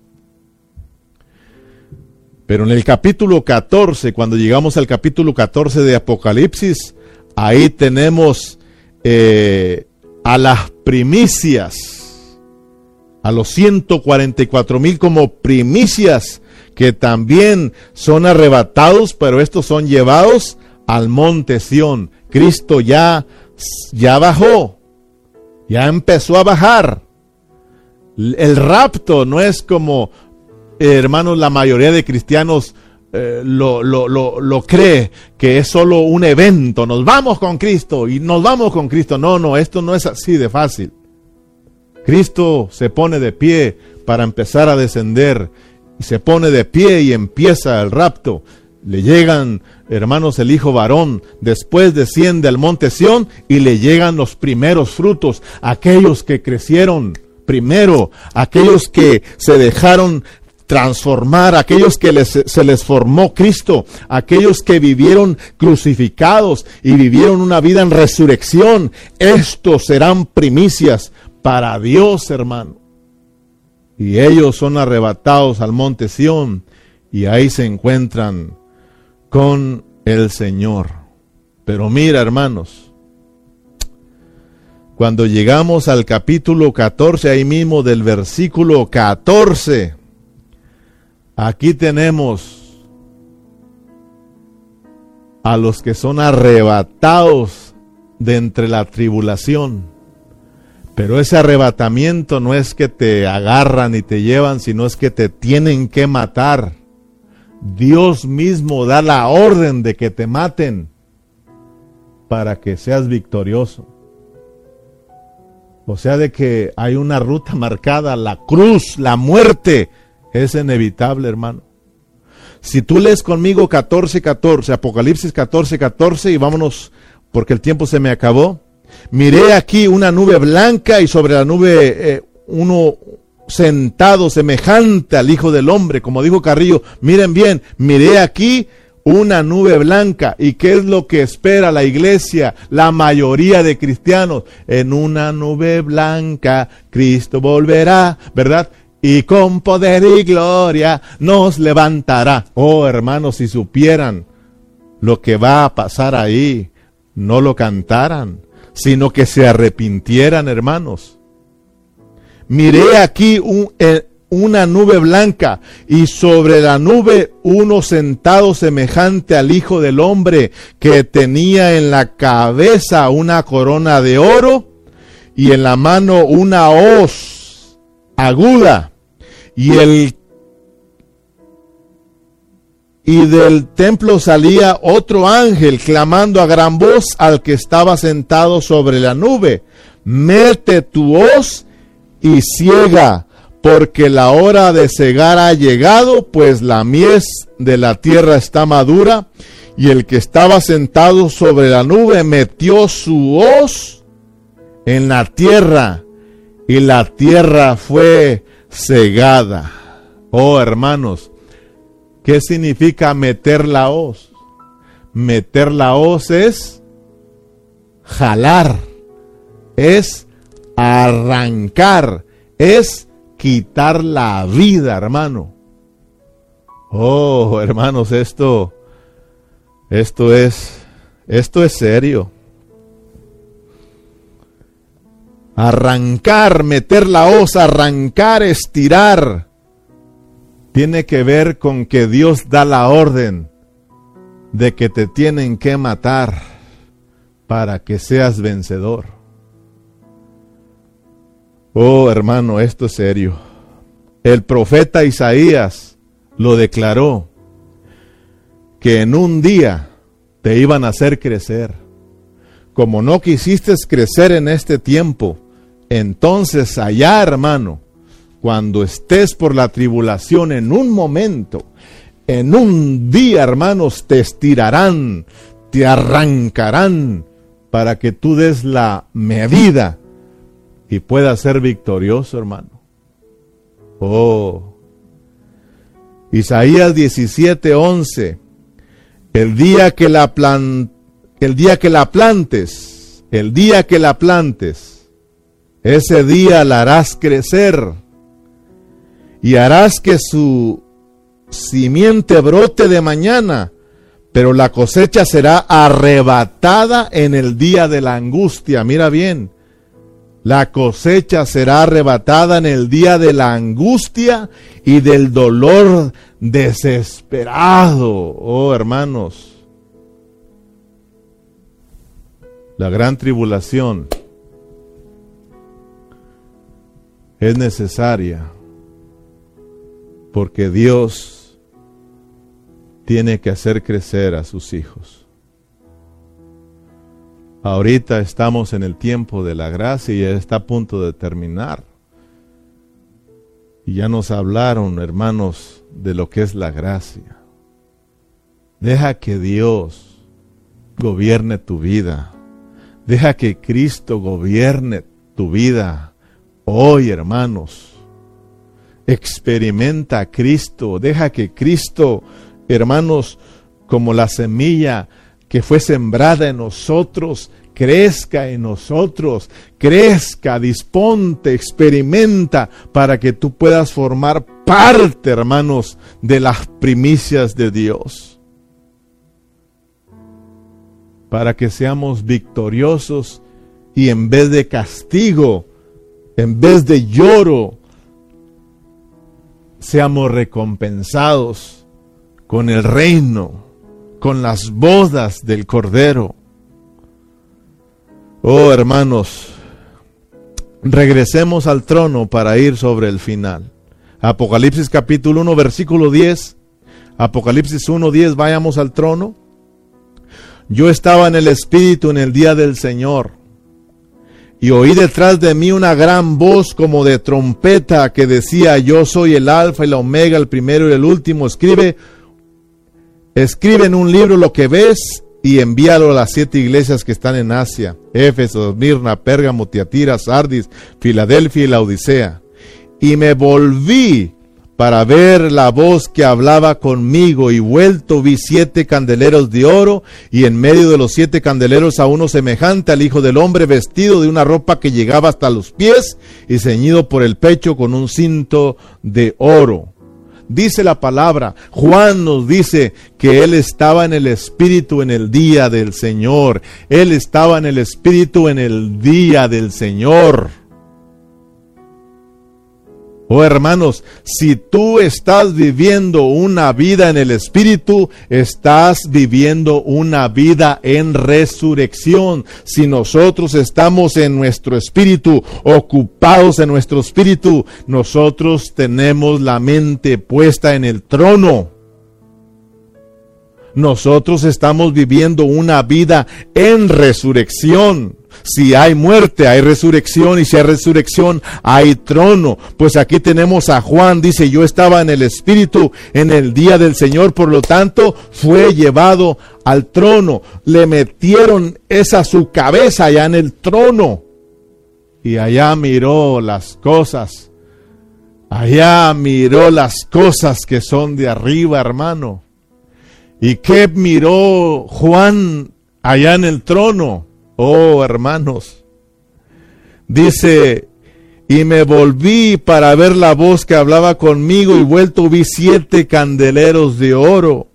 Pero en el capítulo 14, cuando llegamos al capítulo 14 de Apocalipsis, ahí tenemos eh, a las primicias, a los 144 mil como primicias que también son arrebatados, pero estos son llevados al monte Sión. Cristo ya, ya bajó, ya empezó a bajar. El rapto no es como, hermanos, la mayoría de cristianos eh, lo, lo, lo, lo, cree que es solo un evento, nos vamos con Cristo y nos vamos con Cristo. No, no, esto no es así de fácil. Cristo se pone de pie para empezar a descender y se pone de pie y empieza el rapto. Le llegan, hermanos, el hijo varón, después desciende al monte Sión y le llegan los primeros frutos, aquellos que crecieron primero, aquellos que se dejaron transformar a aquellos que se les formó Cristo, aquellos que vivieron crucificados y vivieron una vida en resurrección. Estos serán primicias para Dios, hermano. Y ellos son arrebatados al monte Sión y ahí se encuentran con el Señor. Pero mira, hermanos, cuando llegamos al capítulo 14, ahí mismo del versículo 14, Aquí tenemos a los que son arrebatados de entre la tribulación. Pero ese arrebatamiento no es que te agarran y te llevan, sino es que te tienen que matar. Dios mismo da la orden de que te maten para que seas victorioso. O sea, de que hay una ruta marcada, la cruz, la muerte, es inevitable, hermano. Si tú lees conmigo 14, 14, Apocalipsis 14, 14 y vámonos porque el tiempo se me acabó. Miré aquí una nube blanca y sobre la nube eh, uno, sentado semejante al Hijo del Hombre, como dijo Carrillo, miren bien, miré aquí una nube blanca. ¿Y qué es lo que espera la iglesia, la mayoría de cristianos? En una nube blanca Cristo volverá, ¿verdad? Y con poder y gloria nos levantará. Oh hermanos, si supieran lo que va a pasar ahí, no lo cantaran, sino que se arrepintieran, hermanos. Miré aquí eh, una nube blanca y sobre la nube uno sentado semejante al Hijo del Hombre que tenía en la cabeza una corona de oro y en la mano una hoz aguda y el y del templo salía otro ángel clamando a gran voz al que estaba sentado sobre la nube, mete tu hoz y ciega porque la hora de cegar ha llegado, pues la mies de la tierra está madura, y el que estaba sentado sobre la nube metió su hoz en la tierra, y la tierra fue cegada. Oh hermanos, ¿qué significa meter la hoz? Meter la hoz es jalar, es arrancar, es quitar la vida, hermano. Oh, hermanos, esto, esto es, esto es serio. Arrancar, meter la hoz, arrancar, estirar, tiene que ver con que Dios da la orden de que te tienen que matar para que seas vencedor. Oh, hermano, esto es serio. El profeta Isaías lo declaró que en un día te iban a hacer crecer. Como no quisiste crecer en este tiempo, entonces allá, hermano, cuando estés por la tribulación en un momento, en un día, hermanos, te estirarán, te arrancarán para que tú des la medida y pueda ser victorioso, hermano. Oh. Isaías 17:11. El día que la plan, el día que la plantes, el día que la plantes, ese día la harás crecer y harás que su simiente brote de mañana, pero la cosecha será arrebatada en el día de la angustia. Mira bien, la cosecha será arrebatada en el día de la angustia y del dolor desesperado. Oh hermanos, la gran tribulación es necesaria porque Dios tiene que hacer crecer a sus hijos. Ahorita estamos en el tiempo de la gracia y está a punto de terminar. Y ya nos hablaron, hermanos, de lo que es la gracia. Deja que Dios gobierne tu vida. Deja que Cristo gobierne tu vida. Hoy, hermanos, experimenta a Cristo. Deja que Cristo, hermanos, como la semilla, que fue sembrada en nosotros, crezca en nosotros, crezca, disponte, experimenta para que tú puedas formar parte, hermanos, de las primicias de Dios. Para que seamos victoriosos y en vez de castigo, en vez de lloro, seamos recompensados con el reino con las bodas del Cordero. Oh hermanos, regresemos al trono para ir sobre el final. Apocalipsis capítulo 1, versículo 10. Apocalipsis 1, 10, vayamos al trono. Yo estaba en el Espíritu en el día del Señor y oí detrás de mí una gran voz como de trompeta que decía, yo soy el alfa y la omega, el primero y el último. Escribe Escribe en un libro lo que ves y envíalo a las siete iglesias que están en Asia, Éfeso, Mirna, Pérgamo, Tiatira, Sardis, Filadelfia y la Odisea. y me volví para ver la voz que hablaba conmigo y vuelto vi siete candeleros de oro y en medio de los siete candeleros a uno semejante al Hijo del Hombre vestido de una ropa que llegaba hasta los pies y ceñido por el pecho con un cinto de oro. Dice la palabra, Juan nos dice que él estaba en el Espíritu en el día del Señor. Él estaba en el Espíritu en el día del Señor. Oh hermanos, si tú estás viviendo una vida en el Espíritu, estás viviendo una vida en resurrección. Si nosotros estamos en nuestro Espíritu, ocupados en nuestro Espíritu, nosotros tenemos la mente puesta en el trono. Nosotros estamos viviendo una vida en resurrección. Si hay muerte, hay resurrección, y si hay resurrección, hay trono. Pues aquí tenemos a Juan, dice, yo estaba en el Espíritu en el día del Señor, por lo tanto, fue llevado al trono. Le metieron esa su cabeza allá en el trono. Y allá miró las cosas. Allá miró las cosas que son de arriba, hermano. ¿Y qué miró Juan allá en el trono? Oh, hermanos. Dice, y me volví para ver la voz que hablaba conmigo y vuelto vi siete candeleros de oro.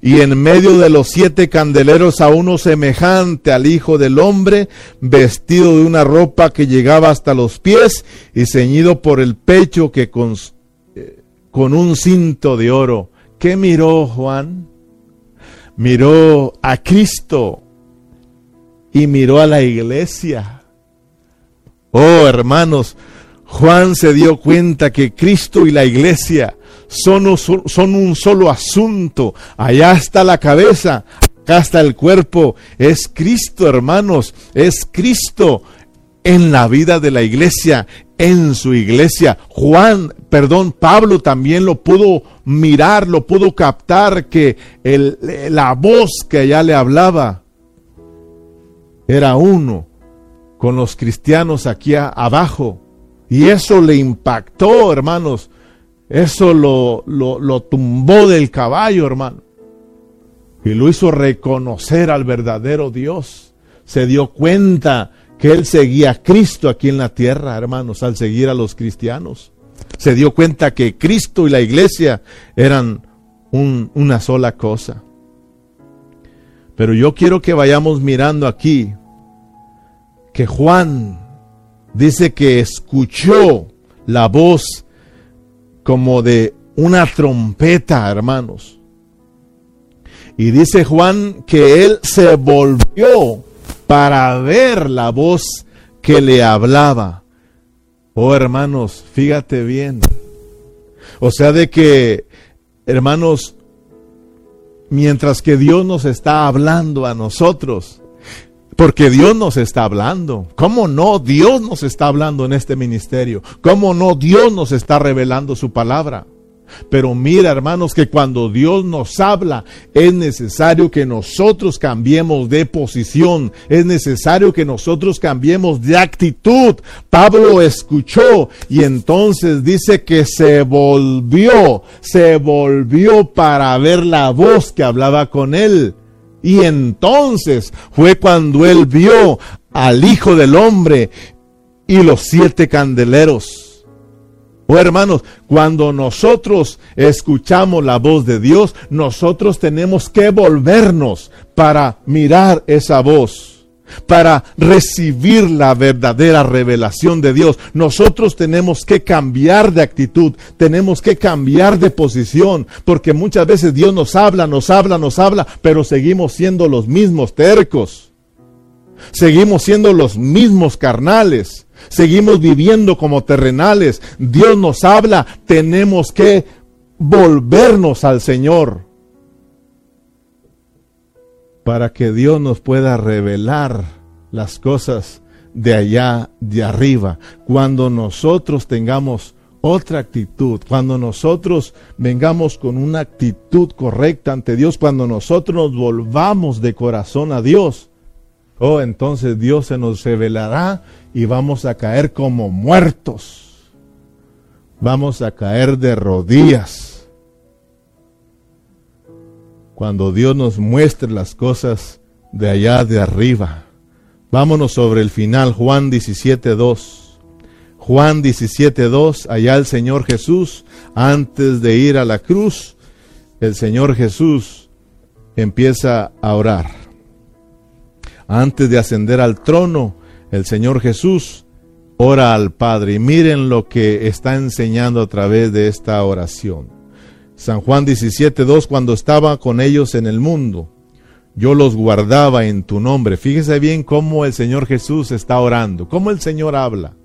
Y en medio de los siete candeleros a uno semejante al Hijo del Hombre, vestido de una ropa que llegaba hasta los pies y ceñido por el pecho que con, eh, con un cinto de oro. ¿Qué miró Juan? Miró a Cristo y miró a la iglesia. Oh, hermanos, Juan se dio cuenta que Cristo y la iglesia son, un solo asunto. Allá está la cabeza, acá está el cuerpo. Es Cristo, hermanos, es Cristo en la vida de la iglesia, en su iglesia. Juan, perdón, Pablo también lo pudo mirar, lo pudo captar, que la voz que allá le hablaba era uno con los cristianos aquí abajo. Y eso le impactó, hermanos. Eso lo, lo, lo tumbó del caballo, hermano. Y lo hizo reconocer al verdadero Dios. Se dio cuenta que él seguía a Cristo aquí en la tierra, hermanos, al seguir a los cristianos. Se dio cuenta que Cristo y la iglesia eran un, una sola cosa. Pero yo quiero que vayamos mirando aquí que Juan dice que escuchó la voz como de una trompeta, hermanos. Y dice Juan que él se volvió para ver la voz que le hablaba. Oh hermanos, fíjate bien. O sea, de que, hermanos, mientras que Dios nos está hablando a nosotros, porque Dios nos está hablando. ¿Cómo no? Dios nos está hablando en este ministerio. ¿Cómo no? Dios nos está revelando su palabra. Pero mira, hermanos, que cuando Dios nos habla, es necesario que nosotros cambiemos de posición, es necesario que nosotros cambiemos de actitud. Pablo escuchó y entonces dice que se volvió, se volvió para ver la voz que hablaba con él. Y entonces fue cuando él vio al Hijo del Hombre y los siete candeleros. Oh hermanos, cuando nosotros escuchamos la voz de Dios, nosotros tenemos que volvernos para mirar esa voz, para recibir la verdadera revelación de Dios. Nosotros tenemos que cambiar de actitud, tenemos que cambiar de posición, porque muchas veces Dios nos habla, nos habla, nos habla, pero seguimos siendo los mismos tercos. Seguimos siendo los mismos carnales. Seguimos viviendo como terrenales. Dios nos habla. Tenemos que volvernos al Señor para que Dios nos pueda revelar las cosas de allá, de arriba. Cuando nosotros tengamos otra actitud, cuando nosotros vengamos con una actitud correcta ante Dios, cuando nosotros nos volvamos de corazón a Dios, oh, entonces Dios se nos revelará y vamos a caer como muertos. Vamos a caer de rodillas cuando Dios nos muestre las cosas de allá de arriba. Vámonos sobre el final, Juan 17.2. Juan 17.2, allá el Señor Jesús, antes de ir a la cruz, el Señor Jesús empieza a orar. Antes de ascender al trono, el Señor Jesús ora al Padre. Y miren lo que está enseñando a través de esta oración. San Juan 17.2, cuando estaba con ellos en el mundo, yo los guardaba en tu nombre. Fíjese bien cómo el Señor Jesús está orando, cómo el Señor habla.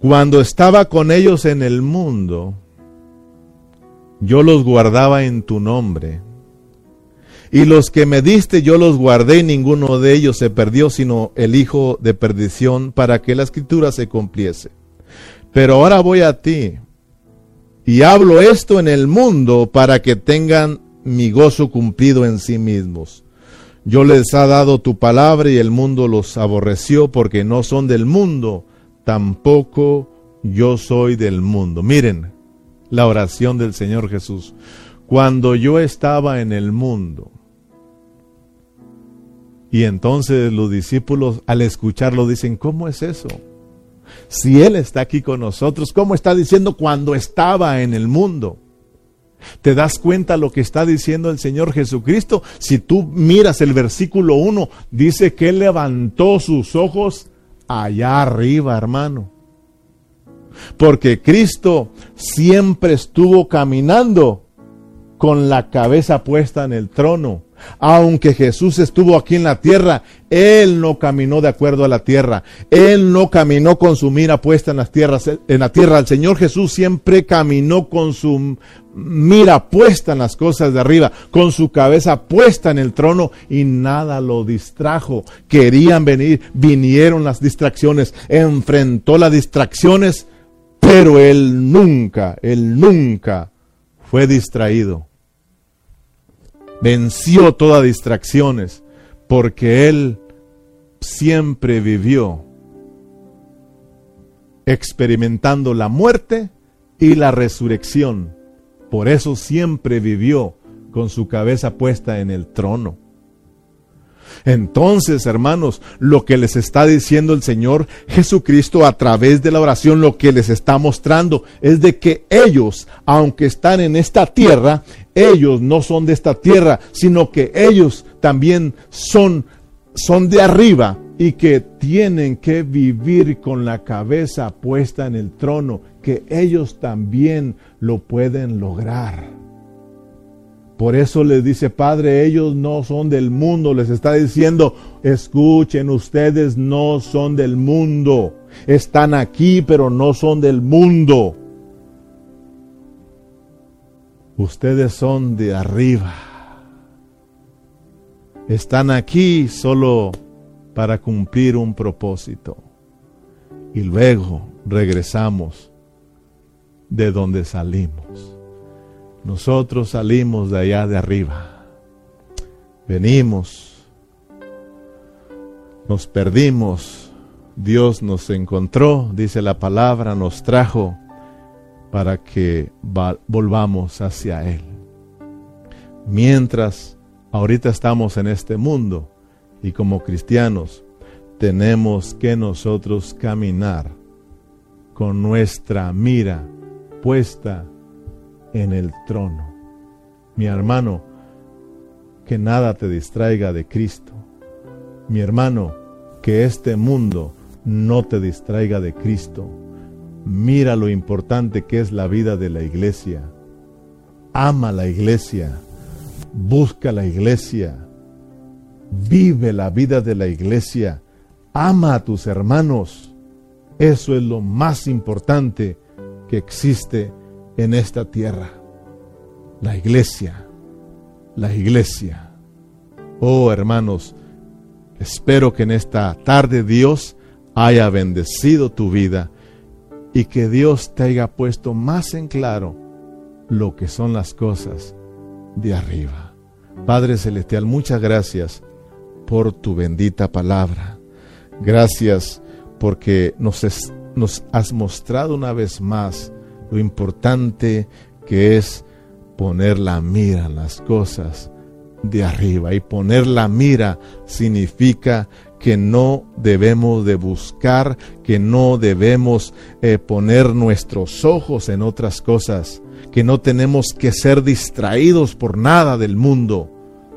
Cuando estaba con ellos en el mundo, yo los guardaba en tu nombre. Y los que me diste yo los guardé y ninguno de ellos se perdió, sino el hijo de perdición, para que la escritura se cumpliese. Pero ahora voy a ti y hablo esto en el mundo para que tengan mi gozo cumplido en sí mismos. Yo les ha dado tu palabra y el mundo los aborreció porque no son del mundo, tampoco yo soy del mundo. Miren la oración del Señor Jesús. Cuando yo estaba en el mundo, y entonces los discípulos al escucharlo dicen, ¿cómo es eso? Si Él está aquí con nosotros, ¿cómo está diciendo cuando estaba en el mundo? ¿Te das cuenta lo que está diciendo el Señor Jesucristo? Si tú miras el versículo 1, dice que Él levantó sus ojos allá arriba, hermano. Porque Cristo siempre estuvo caminando con la cabeza puesta en el trono. Aunque Jesús estuvo aquí en la tierra, Él no caminó de acuerdo a la tierra. Él no caminó con su mira puesta en las tierras, en la tierra. El Señor Jesús siempre caminó con su mira puesta en las cosas de arriba, con su cabeza puesta en el trono y nada lo distrajo. Querían venir, vinieron las distracciones, enfrentó las distracciones, pero Él nunca, Él nunca fue distraído venció todas distracciones, porque Él siempre vivió experimentando la muerte y la resurrección. Por eso siempre vivió con su cabeza puesta en el trono. Entonces, hermanos, lo que les está diciendo el Señor Jesucristo a través de la oración, lo que les está mostrando es de que ellos, aunque están en esta tierra, ellos no son de esta tierra, sino que ellos también son, son de arriba y que tienen que vivir con la cabeza puesta en el trono, que ellos también lo pueden lograr. Por eso les dice, Padre, ellos no son del mundo. Les está diciendo, escuchen, ustedes no son del mundo. Están aquí, pero no son del mundo. Ustedes son de arriba. Están aquí solo para cumplir un propósito. Y luego regresamos de donde salimos. Nosotros salimos de allá de arriba. Venimos. Nos perdimos. Dios nos encontró, dice la palabra, nos trajo para que volvamos hacia Él. Mientras ahorita estamos en este mundo y como cristianos tenemos que nosotros caminar con nuestra mira puesta en el trono. Mi hermano, que nada te distraiga de Cristo. Mi hermano, que este mundo no te distraiga de Cristo. Mira lo importante que es la vida de la iglesia. Ama la iglesia. Busca la iglesia. Vive la vida de la iglesia. Ama a tus hermanos. Eso es lo más importante que existe en esta tierra. La iglesia, la iglesia. Oh hermanos, espero que en esta tarde Dios haya bendecido tu vida y que Dios te haya puesto más en claro lo que son las cosas de arriba. Padre Celestial, muchas gracias por tu bendita palabra. Gracias porque nos, has mostrado una vez más lo importante que es poner la mira en las cosas de arriba. Y poner la mira significa que no debemos de buscar, que no debemos eh, poner nuestros ojos en otras cosas, que no tenemos que ser distraídos por nada del mundo,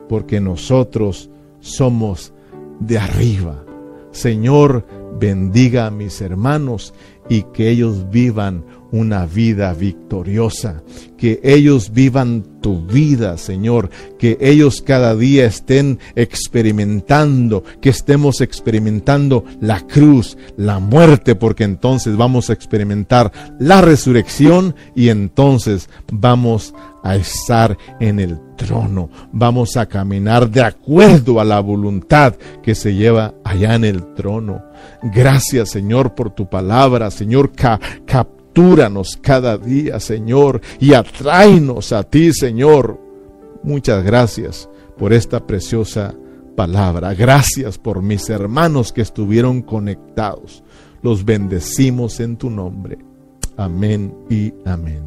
porque nosotros somos de arriba. Señor, bendiga a mis hermanos y que ellos vivan una vida victoriosa, que ellos vivan tu vida, Señor, que ellos cada día estén experimentando, que estemos experimentando la cruz, la muerte, porque entonces vamos a experimentar la resurrección y entonces vamos a estar en el trono, vamos a caminar de acuerdo a la voluntad que se lleva allá en el trono. Gracias, Señor, por tu palabra, Señor, captúranos cada día, Señor, y atráenos a ti, Señor. Muchas gracias por esta preciosa palabra. Gracias por mis hermanos que estuvieron conectados. Los bendecimos en tu nombre. Amén y amén.